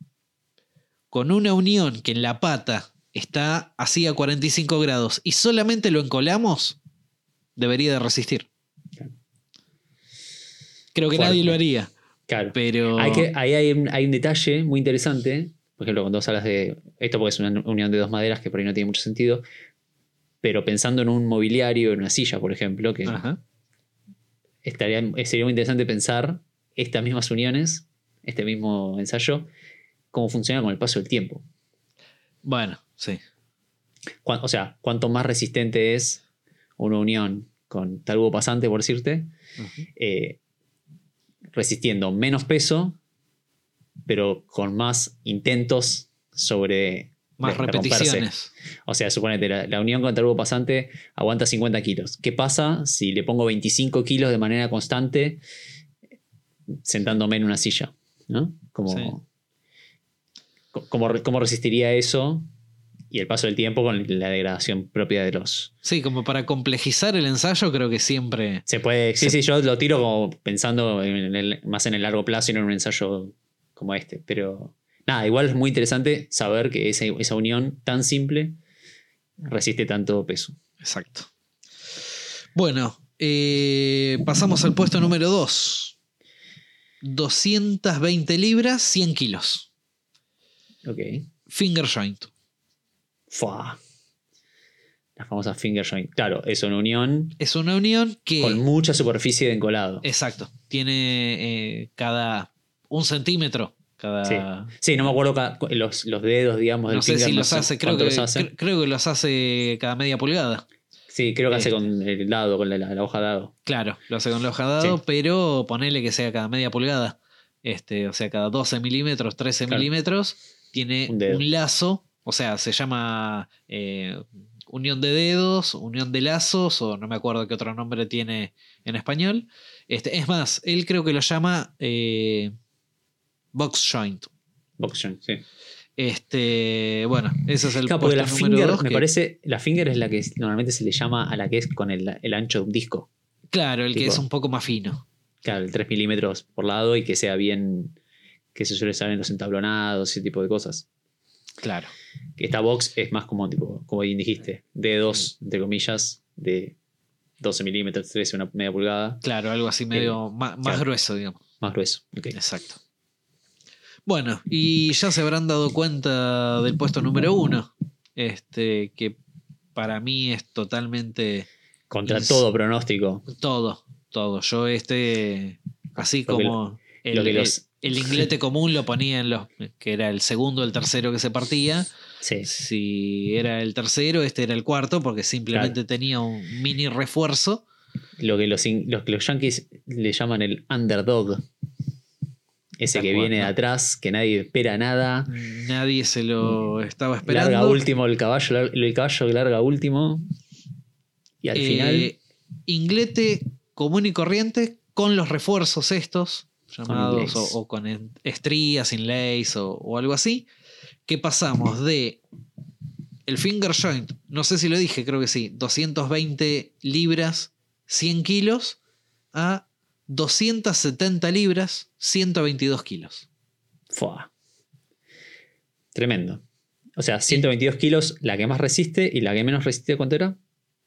con una unión que en la pata está así a 45 grados y solamente lo encolamos, debería de resistir. Creo que Fuerte. nadie lo haría, Claro. pero... Hay que, ahí hay un, hay un detalle muy interesante. Por ejemplo, cuando vos hablas de esto, porque es una unión de dos maderas que por ahí no tiene mucho sentido. Pero pensando en un mobiliario, en una silla, por ejemplo, que Ajá. estaría, sería muy interesante pensar estas mismas uniones, este mismo ensayo, cómo funciona con el paso del tiempo. Bueno, sí. O sea, cuánto más resistente es una unión con talgo pasante, por decirte, eh, resistiendo menos peso, pero con más intentos sobre Más romperse. repeticiones. O sea, suponete, la, la unión con talgo pasante aguanta 50 kilos. ¿Qué pasa si le pongo 25 kilos de manera constante sentándome en una silla? ¿No? Como, Sí. co- ¿cómo, re- cómo resistiría eso y el paso del tiempo con la degradación propia de los... Sí, como para complejizar el ensayo, creo que siempre... Se puede... Sí, sí, yo lo tiro como pensando en el- más en el largo plazo y no en un ensayo como este. Pero nada, igual es muy interesante saber que esa, esa unión tan simple resiste tanto peso. Exacto. Bueno, eh, pasamos al puesto número 2. 220 libras, 100 kilos. Ok. Finger joint. Fua. La famosa finger joint. Claro, es una unión Es una unión que... con mucha superficie de encolado. Exacto. Tiene eh, cada un centímetro. Cada... Sí. Sí, no me acuerdo los, los dedos, digamos, del No sé finger. si no los sé hace, creo que, los hace. cre- creo que los hace cada media pulgada. Sí, creo que hace Eh. con el dado, con la, la hoja dado. Claro, lo hace con la hoja dado, Sí. pero ponele que sea cada media pulgada. Este, o sea, cada 12 milímetros, 13 Claro. milímetros, tiene un lazo. O sea, se llama eh, unión de dedos, unión de lazos, o no me acuerdo qué otro nombre tiene en español. Este, es más, él creo que lo llama eh, box joint. Box joint, sí. Este, bueno, ese es el Claro, porque la finger, dos me que- parece, la finger es la que normalmente se le llama a la que es con el, el ancho de un disco. Claro, el que es un poco más fino. Claro, el 3 milímetros por lado y que sea bien, que se suele usar en los entablonados, ese tipo de cosas. Claro. Que esta box es más como, tipo, como bien dijiste, dedos, entre comillas, de 12 milímetros, 13, una media pulgada, Claro, algo así medio ma- más, claro. grueso, digamos. más grueso. Ok. Exacto. Bueno, y ya se habrán dado cuenta del puesto número uno. Este, que para mí es totalmente Contra todo pronóstico. todo, todo. Yo este, así como el, lo que el- los- el inglete común lo ponía en los, que era el segundo, el tercero que se partía. Sí. Si era el tercero, este era el cuarto, porque simplemente tenía un mini refuerzo. Lo que los, los, que los yankees le llaman el underdog. Ese que viene de atrás, que nadie espera nada. Nadie se lo estaba esperando. Larga último el caballo, el caballo larga último. Y al Eh, final. Inglete común y corriente con los refuerzos estos, llamados o, o con estrías, inlays o, o algo así, que pasamos de el finger joint, no sé si lo dije, creo que sí, 220 libras, 100 kilos, a 270 libras, 122 kilos. Fua. Tremendo. O sea, 122 kilos, la que más resiste y la que menos resiste, ¿cuánto era?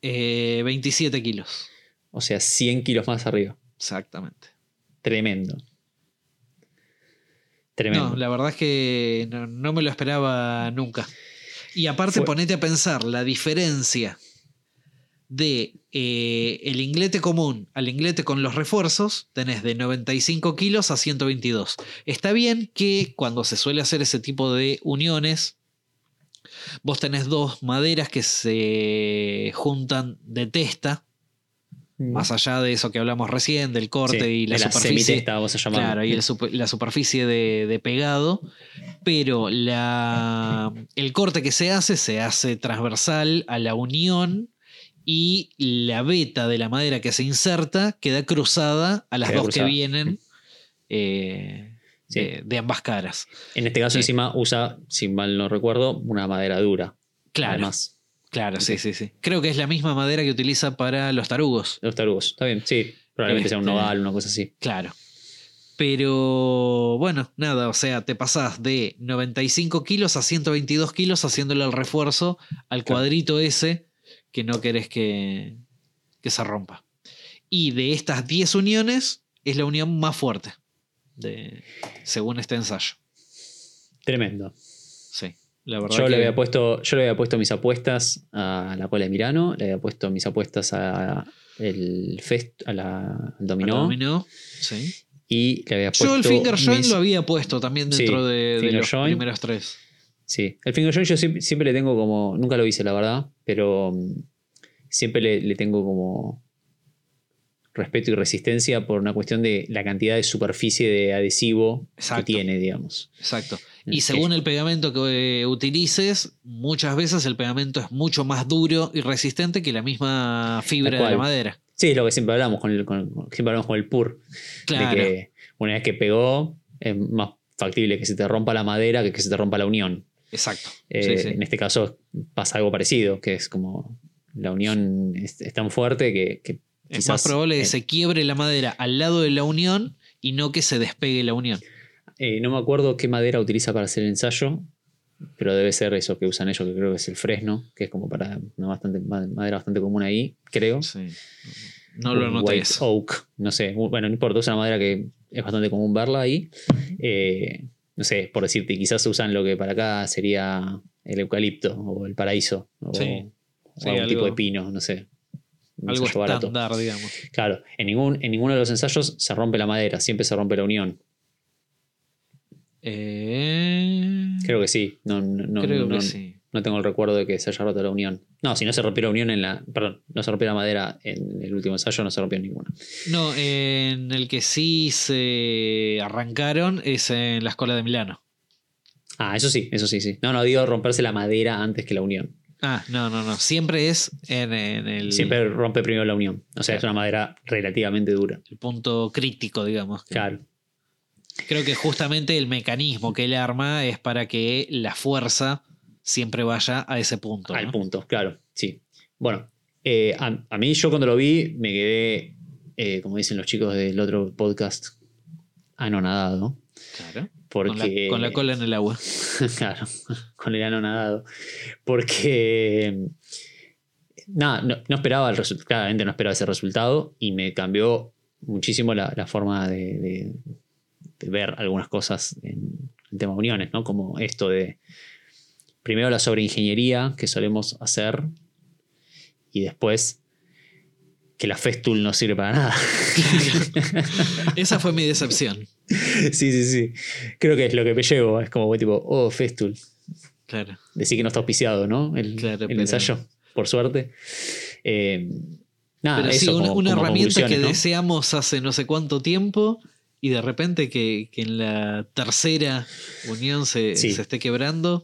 Eh, 27 kilos, O sea, 100 kilos más arriba. exactamente. Tremendo. Tremendo. No, la verdad es que no, no me lo esperaba nunca. Y aparte, Fue- ponete a pensar la diferencia de eh, el inglete común al inglete con los refuerzos, tenés de 95 kilos a 122. Está bien que cuando se suele hacer ese tipo de uniones, vos tenés dos maderas que se juntan de testa, Más allá de eso que hablamos recién, del corte Sí, y la la superficie. llamarlo. Claro, y el la superficie de, de pegado. Pero la, el corte que se hace se hace transversal a la unión y la veta de la madera que se inserta queda cruzada a las Queda dos cruzada. que vienen eh, Sí. de, de ambas caras. En este caso, Sí. encima, usa, si mal no recuerdo, una madera dura. Claro, Además, claro, sí, sí, sí. Creo que es la misma madera que utiliza para los tarugos. los tarugos. Está bien, sí. Probablemente sea un Este- nogal, una cosa así. Claro. Pero bueno, nada, o sea, te pasás de 95 kilos a 122 kilos haciéndole el refuerzo al Claro. cuadrito ese que no querés que, que se rompa. Y de estas 10 uniones es la unión más fuerte, de, según este ensayo. Tremendo. Sí, la verdad. Yo que- le, había puesto, yo le había puesto mis apuestas a la cola de Mirano, le había puesto mis apuestas a el fest, a la, al dominó, dominó, sí. y le había puesto Yo el finger joint mis- lo había puesto también Sí, dentro de, los joint. primeros tres. Sí, el finger joint yo siempre, siempre le tengo como, nunca lo hice la verdad, pero mm, siempre le, le tengo como respeto y resistencia por una cuestión de la cantidad de superficie de adhesivo Exacto. que tiene, digamos. Exacto. Mm, Y según el pegamento que eh, utilices, muchas veces el pegamento es mucho más duro y resistente que la misma fibra de la madera. Sí, es lo que siempre hablamos con el, con- siempre hablamos con el PUR. Claro. De que una vez que pegó, es más factible que se te rompa la madera que que se te rompa la unión. Exacto. Eh, Sí, sí. En este caso pasa algo parecido, que es como la unión es, es tan fuerte que, que Es quizás, más probable que eh, se quiebre la madera al lado de la unión y no que se despegue la unión. eh, no me acuerdo qué madera utiliza para hacer el ensayo, pero debe ser eso que usan ellos, que creo que es el fresno, que es como para una bastante, ma- madera bastante común ahí, creo. Sí. No lo noté White. Oak, no sé, bueno, no importa, es una madera que es bastante común verla ahí. Eh, no sé, por decirte, quizás usan lo que para acá sería el eucalipto o el paraíso o, Sí. o Sí, algún algo- tipo de pino, no sé. Un Algo ensayo barato. estándar, digamos. Claro, en, ningún, en ninguno de los ensayos se rompe la madera, siempre se rompe la unión. Eh, Creo que sí, no, no, no- creo no- que sí. No tengo el recuerdo de que se haya roto la unión. No, si no se rompió la unión en la. Perdón, no se rompió la madera en el último ensayo, no se rompió ninguna. No, en el que sí se arrancaron es en la escuela de Milano. Ah, eso sí, eso sí, sí. No, no, digo romperse la madera antes que la unión. Ah, no, no, no. Siempre es en, en el, Siempre rompe primero la unión. O sea, es una madera relativamente dura. el punto crítico, digamos. Claro. Creo que justamente el mecanismo que él arma es para que la fuerza siempre vaya a ese punto. Al ¿no? punto, claro, sí. Bueno, eh, a, a mí yo cuando lo vi me quedé, eh, como dicen los chicos del otro podcast, anonadado. Claro. Porque, Con, la, con la cola en el agua. claro, con el anonadado. Porque, nada, no, no esperaba el resultado, claramente no esperaba ese resultado y me cambió muchísimo la, la forma de, de- de ver algunas cosas en el tema de uniones, ¿no? Como esto de, primero la sobreingeniería que solemos hacer y después que la Festool no sirve para nada. Esa fue mi decepción. sí, sí, sí. Creo que es lo que me llevo. Es como tipo, oh, Festool. Claro. Decir que no está auspiciado, ¿no? El, Claro, el pero- ensayo, por suerte. Eh, nada, Pero sí, eso una, como- una como herramienta que deseamos hace no sé cuánto tiempo y de repente que, que en la tercera unión se, Sí. se esté quebrando.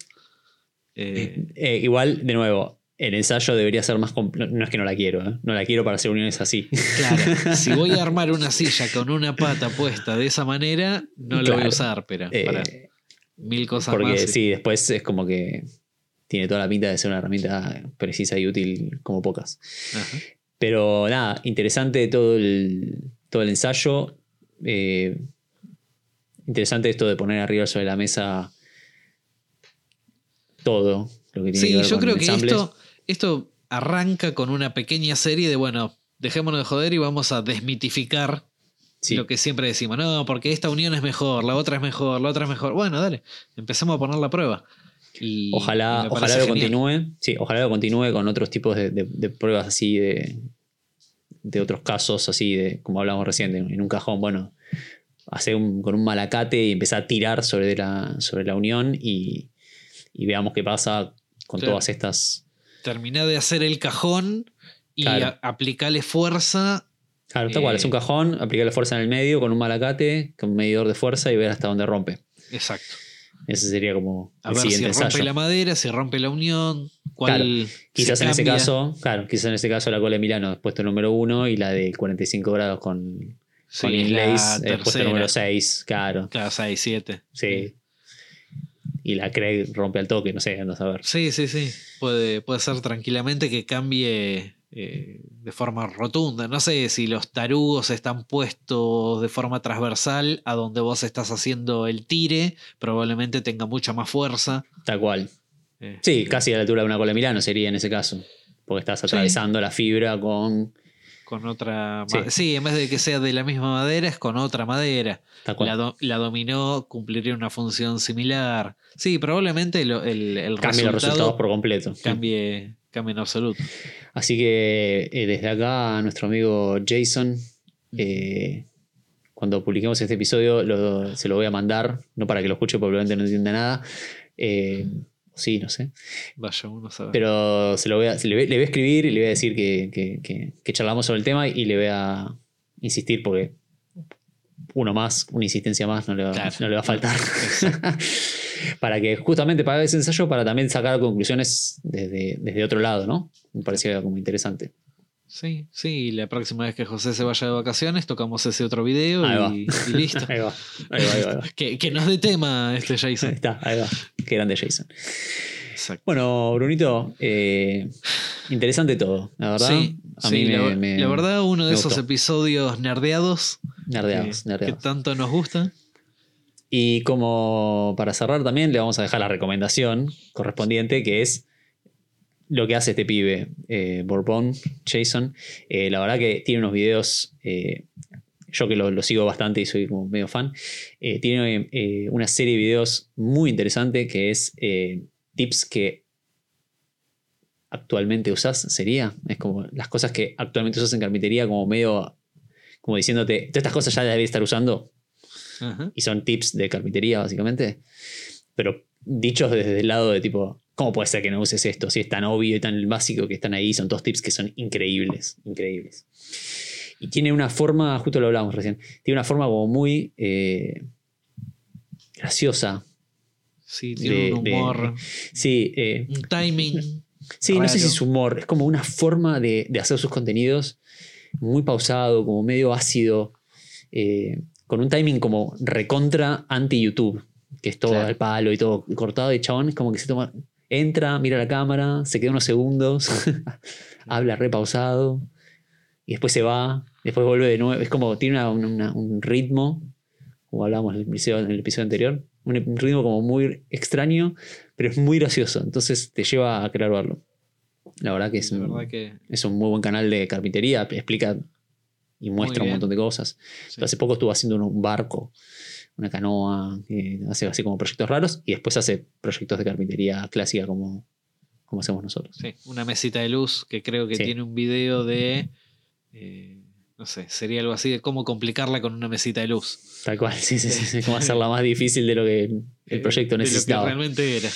Eh, Eh, igual, de nuevo, el ensayo debería ser más complejo. No es que no la quiero, ¿eh? no la quiero para hacer uniones así. claro, si voy a armar una silla con una pata puesta de esa manera, no lo voy a usar, pero Eh, para mil cosas porque más. sí, después es como que tiene toda la pinta de ser una herramienta precisa y útil como pocas. Ajá. Pero nada, interesante todo el, todo el ensayo. Eh, interesante esto de poner arriba sobre la mesa todo lo que tiene que Sí, ver yo con creo que esto, esto arranca con una pequeña serie de, bueno, dejémonos de joder y vamos a desmitificar Sí. lo que siempre decimos. No, porque esta unión es mejor, la otra es mejor, la otra es mejor. Bueno, dale, empecemos a poner la prueba. Y, Ojalá, ojalá lo genial. continúe. Sí, ojalá lo continúe con otros tipos de, de- de pruebas así de, de otros casos, así de, como hablamos recién, en un cajón, bueno, hacer un, con un malacate y empezar a tirar sobre la, sobre la unión y, y veamos qué pasa con Claro. todas estas. Terminá de hacer el cajón y Claro. aplicale fuerza. Claro, tal cual, Eh, es un cajón, aplicarle fuerza en el medio con un malacate, con un medidor de fuerza y ver hasta dónde rompe. Exacto. Ese sería como A el ver si rompe ensayo. la madera, si rompe la unión, cuál. Quizás se en ese caso, claro, quizás en ese caso la cola de Milano es puesto número uno y la de 45 grados con, Sí, con inlays la es puesto número 6, claro. Claro, 6, 7. Sí. Y la Craig rompe al toque, no sé, ando a saber. Sí, sí, sí. Puede, puede ser tranquilamente que cambie eh, de forma rotunda. No sé si los tarugos están puestos de forma transversal a donde vos estás haciendo el tire, probablemente tenga mucha más fuerza. Tal cual. Eh, Sí, casi a la altura de una cola de Milano sería en ese caso. Porque estás atravesando la fibra con. Con otra. Sí. Sí. en vez de que sea de la misma madera, es con otra madera. La, do- la dominó cumpliría una función similar. Sí, probablemente lo- el, el Cambia los resultados resultado por completo. cambie, cambie en absoluto. Así que eh, desde acá nuestro amigo Jason, eh, cuando publiquemos este episodio, lo- se lo voy a mandar, no para que lo escuche, porque probablemente no entienda nada. eh, sí, no sé. Vaya uno a saber. Pero se lo voy a, se le, voy, le voy a escribir y le voy a decir que, que- que- que charlamos sobre el tema y le voy a insistir porque uno más, una insistencia más no le va, Claro. no le va a faltar. Para que justamente para ese ensayo, para también sacar conclusiones desde, desde otro lado, ¿no? Me parecía como interesante. Sí, sí, la próxima vez que José se vaya de vacaciones tocamos ese otro video Ahí y, y listo. Ahí va, ahí va, ahí va. ahí que, que nos dé tema este Ahí Jason. está, ahí va. Qué grande Jason. Exacto. Bueno, Brunito, eh, interesante todo, la verdad. Sí, a sí, mí me, la, me- la verdad, uno de esos gustó. episodios nerdeados nerdeados, que, nerdeados. que tanto nos gusta. Y como para cerrar también, le vamos a dejar la recomendación correspondiente, que es lo que hace este pibe, eh, Bourbon, Jason. Eh, la verdad que tiene unos videos, eh, yo que lo, lo sigo bastante y soy como medio fan, eh, tiene una serie de videos muy interesante que es tips que actualmente usás, sería. Es como las cosas que actualmente usas en carpintería, como medio, como diciéndote, todas estas cosas ya las debes estar usando y son tips de carpintería, básicamente. Pero dichos desde el lado de tipo, ¿cómo puede ser que no uses esto? Si es tan obvio y tan básico que están ahí, son todos tips que son increíbles, increíbles. Y tiene una forma, justo lo hablamos recién, tiene una forma como muy eh, graciosa. Sí, tiene De- un de- humor, Sí, eh, un timing. Sí, no sé si es humor, es como una forma de, de hacer sus contenidos muy pausado, como medio ácido, eh, con un timing como recontra anti-YouTube, que es todo Claro. al palo y todo cortado, y chabón es como que se toma, entra, mira la cámara, se queda unos segundos, habla re pausado, y después se va, después vuelve de nuevo, es como, tiene una- una- un ritmo, como hablábamos en el episodio, en el episodio anterior, un ritmo como muy extraño, pero es muy gracioso, entonces te lleva a querer verlo. La verdad que es, un, que es un muy buen canal de carpintería, explica y muestra un montón de cosas. sí. Hace poco estuvo haciendo un barco, una canoa, que hace así como proyectos raros y después hace proyectos de carpintería clásica como, como hacemos nosotros. Sí, una mesita de luz que creo que Sí. tiene un video de. eh, no sé, sería algo así de cómo complicarla con una mesita de luz. Tal cual, sí, sí, sí, como hacerla más difícil de lo que el Eh, proyecto de necesitaba. Lo que realmente era.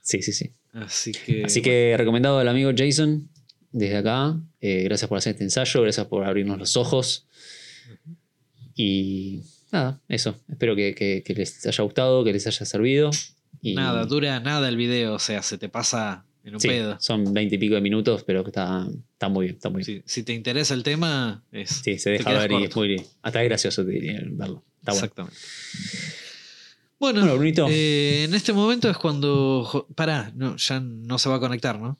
Sí, sí, sí. Así que. Así que recomendado al amigo Jason desde acá. Eh, gracias por hacer este ensayo, gracias por abrirnos los ojos. Y nada, eso. Espero que, que- que les haya gustado, que les haya servido. Y, Nada, dura nada el video, o sea, se te pasa en un sí, pedo. son veinte y pico de minutos, pero está, está muy bien, está muy bien. Si, si te interesa el tema, es. Sí, se deja ver y es muy hasta es gracioso te diría, verlo. Está bueno. Exactamente. Bueno, Bueno, eh, en este momento es cuando. Pará, no, ya no se va a conectar, ¿no?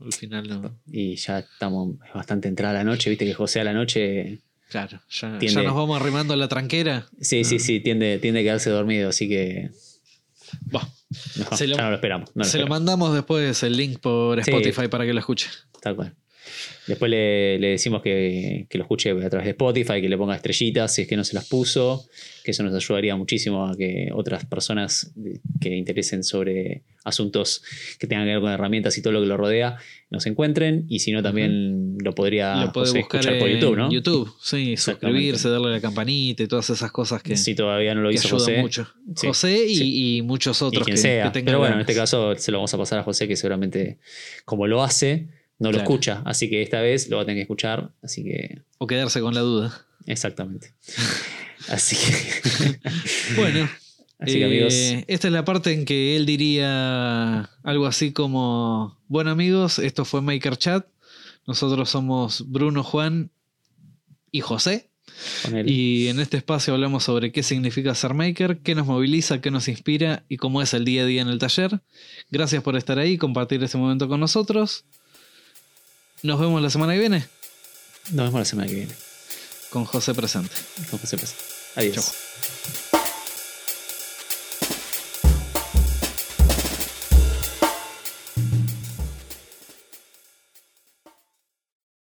Al final no. Y ya estamos es bastante entrada la noche, viste que José a la noche. Claro, ya, Tiende- ya nos vamos arrimando a la tranquera. Sí, sí, Ah. sí, tiende, tiende a quedarse dormido, así que. Bah, mejor, Se lo- ya no lo esperamos. no lo se lo mandamos después el link por Sí. Spotify para que lo escuche. Tal cual. Después le, le decimos que, que lo escuche a través de Spotify, que le ponga estrellitas si es que no se las puso, que eso nos ayudaría muchísimo a que otras personas que interesen sobre asuntos que tengan que ver con herramientas y todo lo que lo rodea nos encuentren. Y si no, también lo podría lo puede José buscar escuchar por YouTube, ¿no? YouTube, sí, suscribirse, darle la campanita y todas esas cosas que, Si todavía no lo hizo José. mucho. Sí, José y, sí. y muchos y otros quien que, sea. que tengan Pero bueno, en este caso se lo vamos a pasar a José, que seguramente, como lo hace, no lo escucha, así que esta vez lo va a tener que escuchar, así que O quedarse con la duda. exactamente. Así que, Bueno, así que amigos, eh, esta es la parte en que él diría algo así como, bueno amigos, esto fue Maker Chat, nosotros somos Bruno, Juan y José. Y en este espacio hablamos sobre qué significa ser maker, qué nos moviliza, qué nos inspira y cómo es el día a día en el taller. Gracias por estar ahí y compartir este momento con nosotros. Nos vemos la semana que viene nos vemos la semana que viene. con José presente. Con José Paz. Adiós. Chau.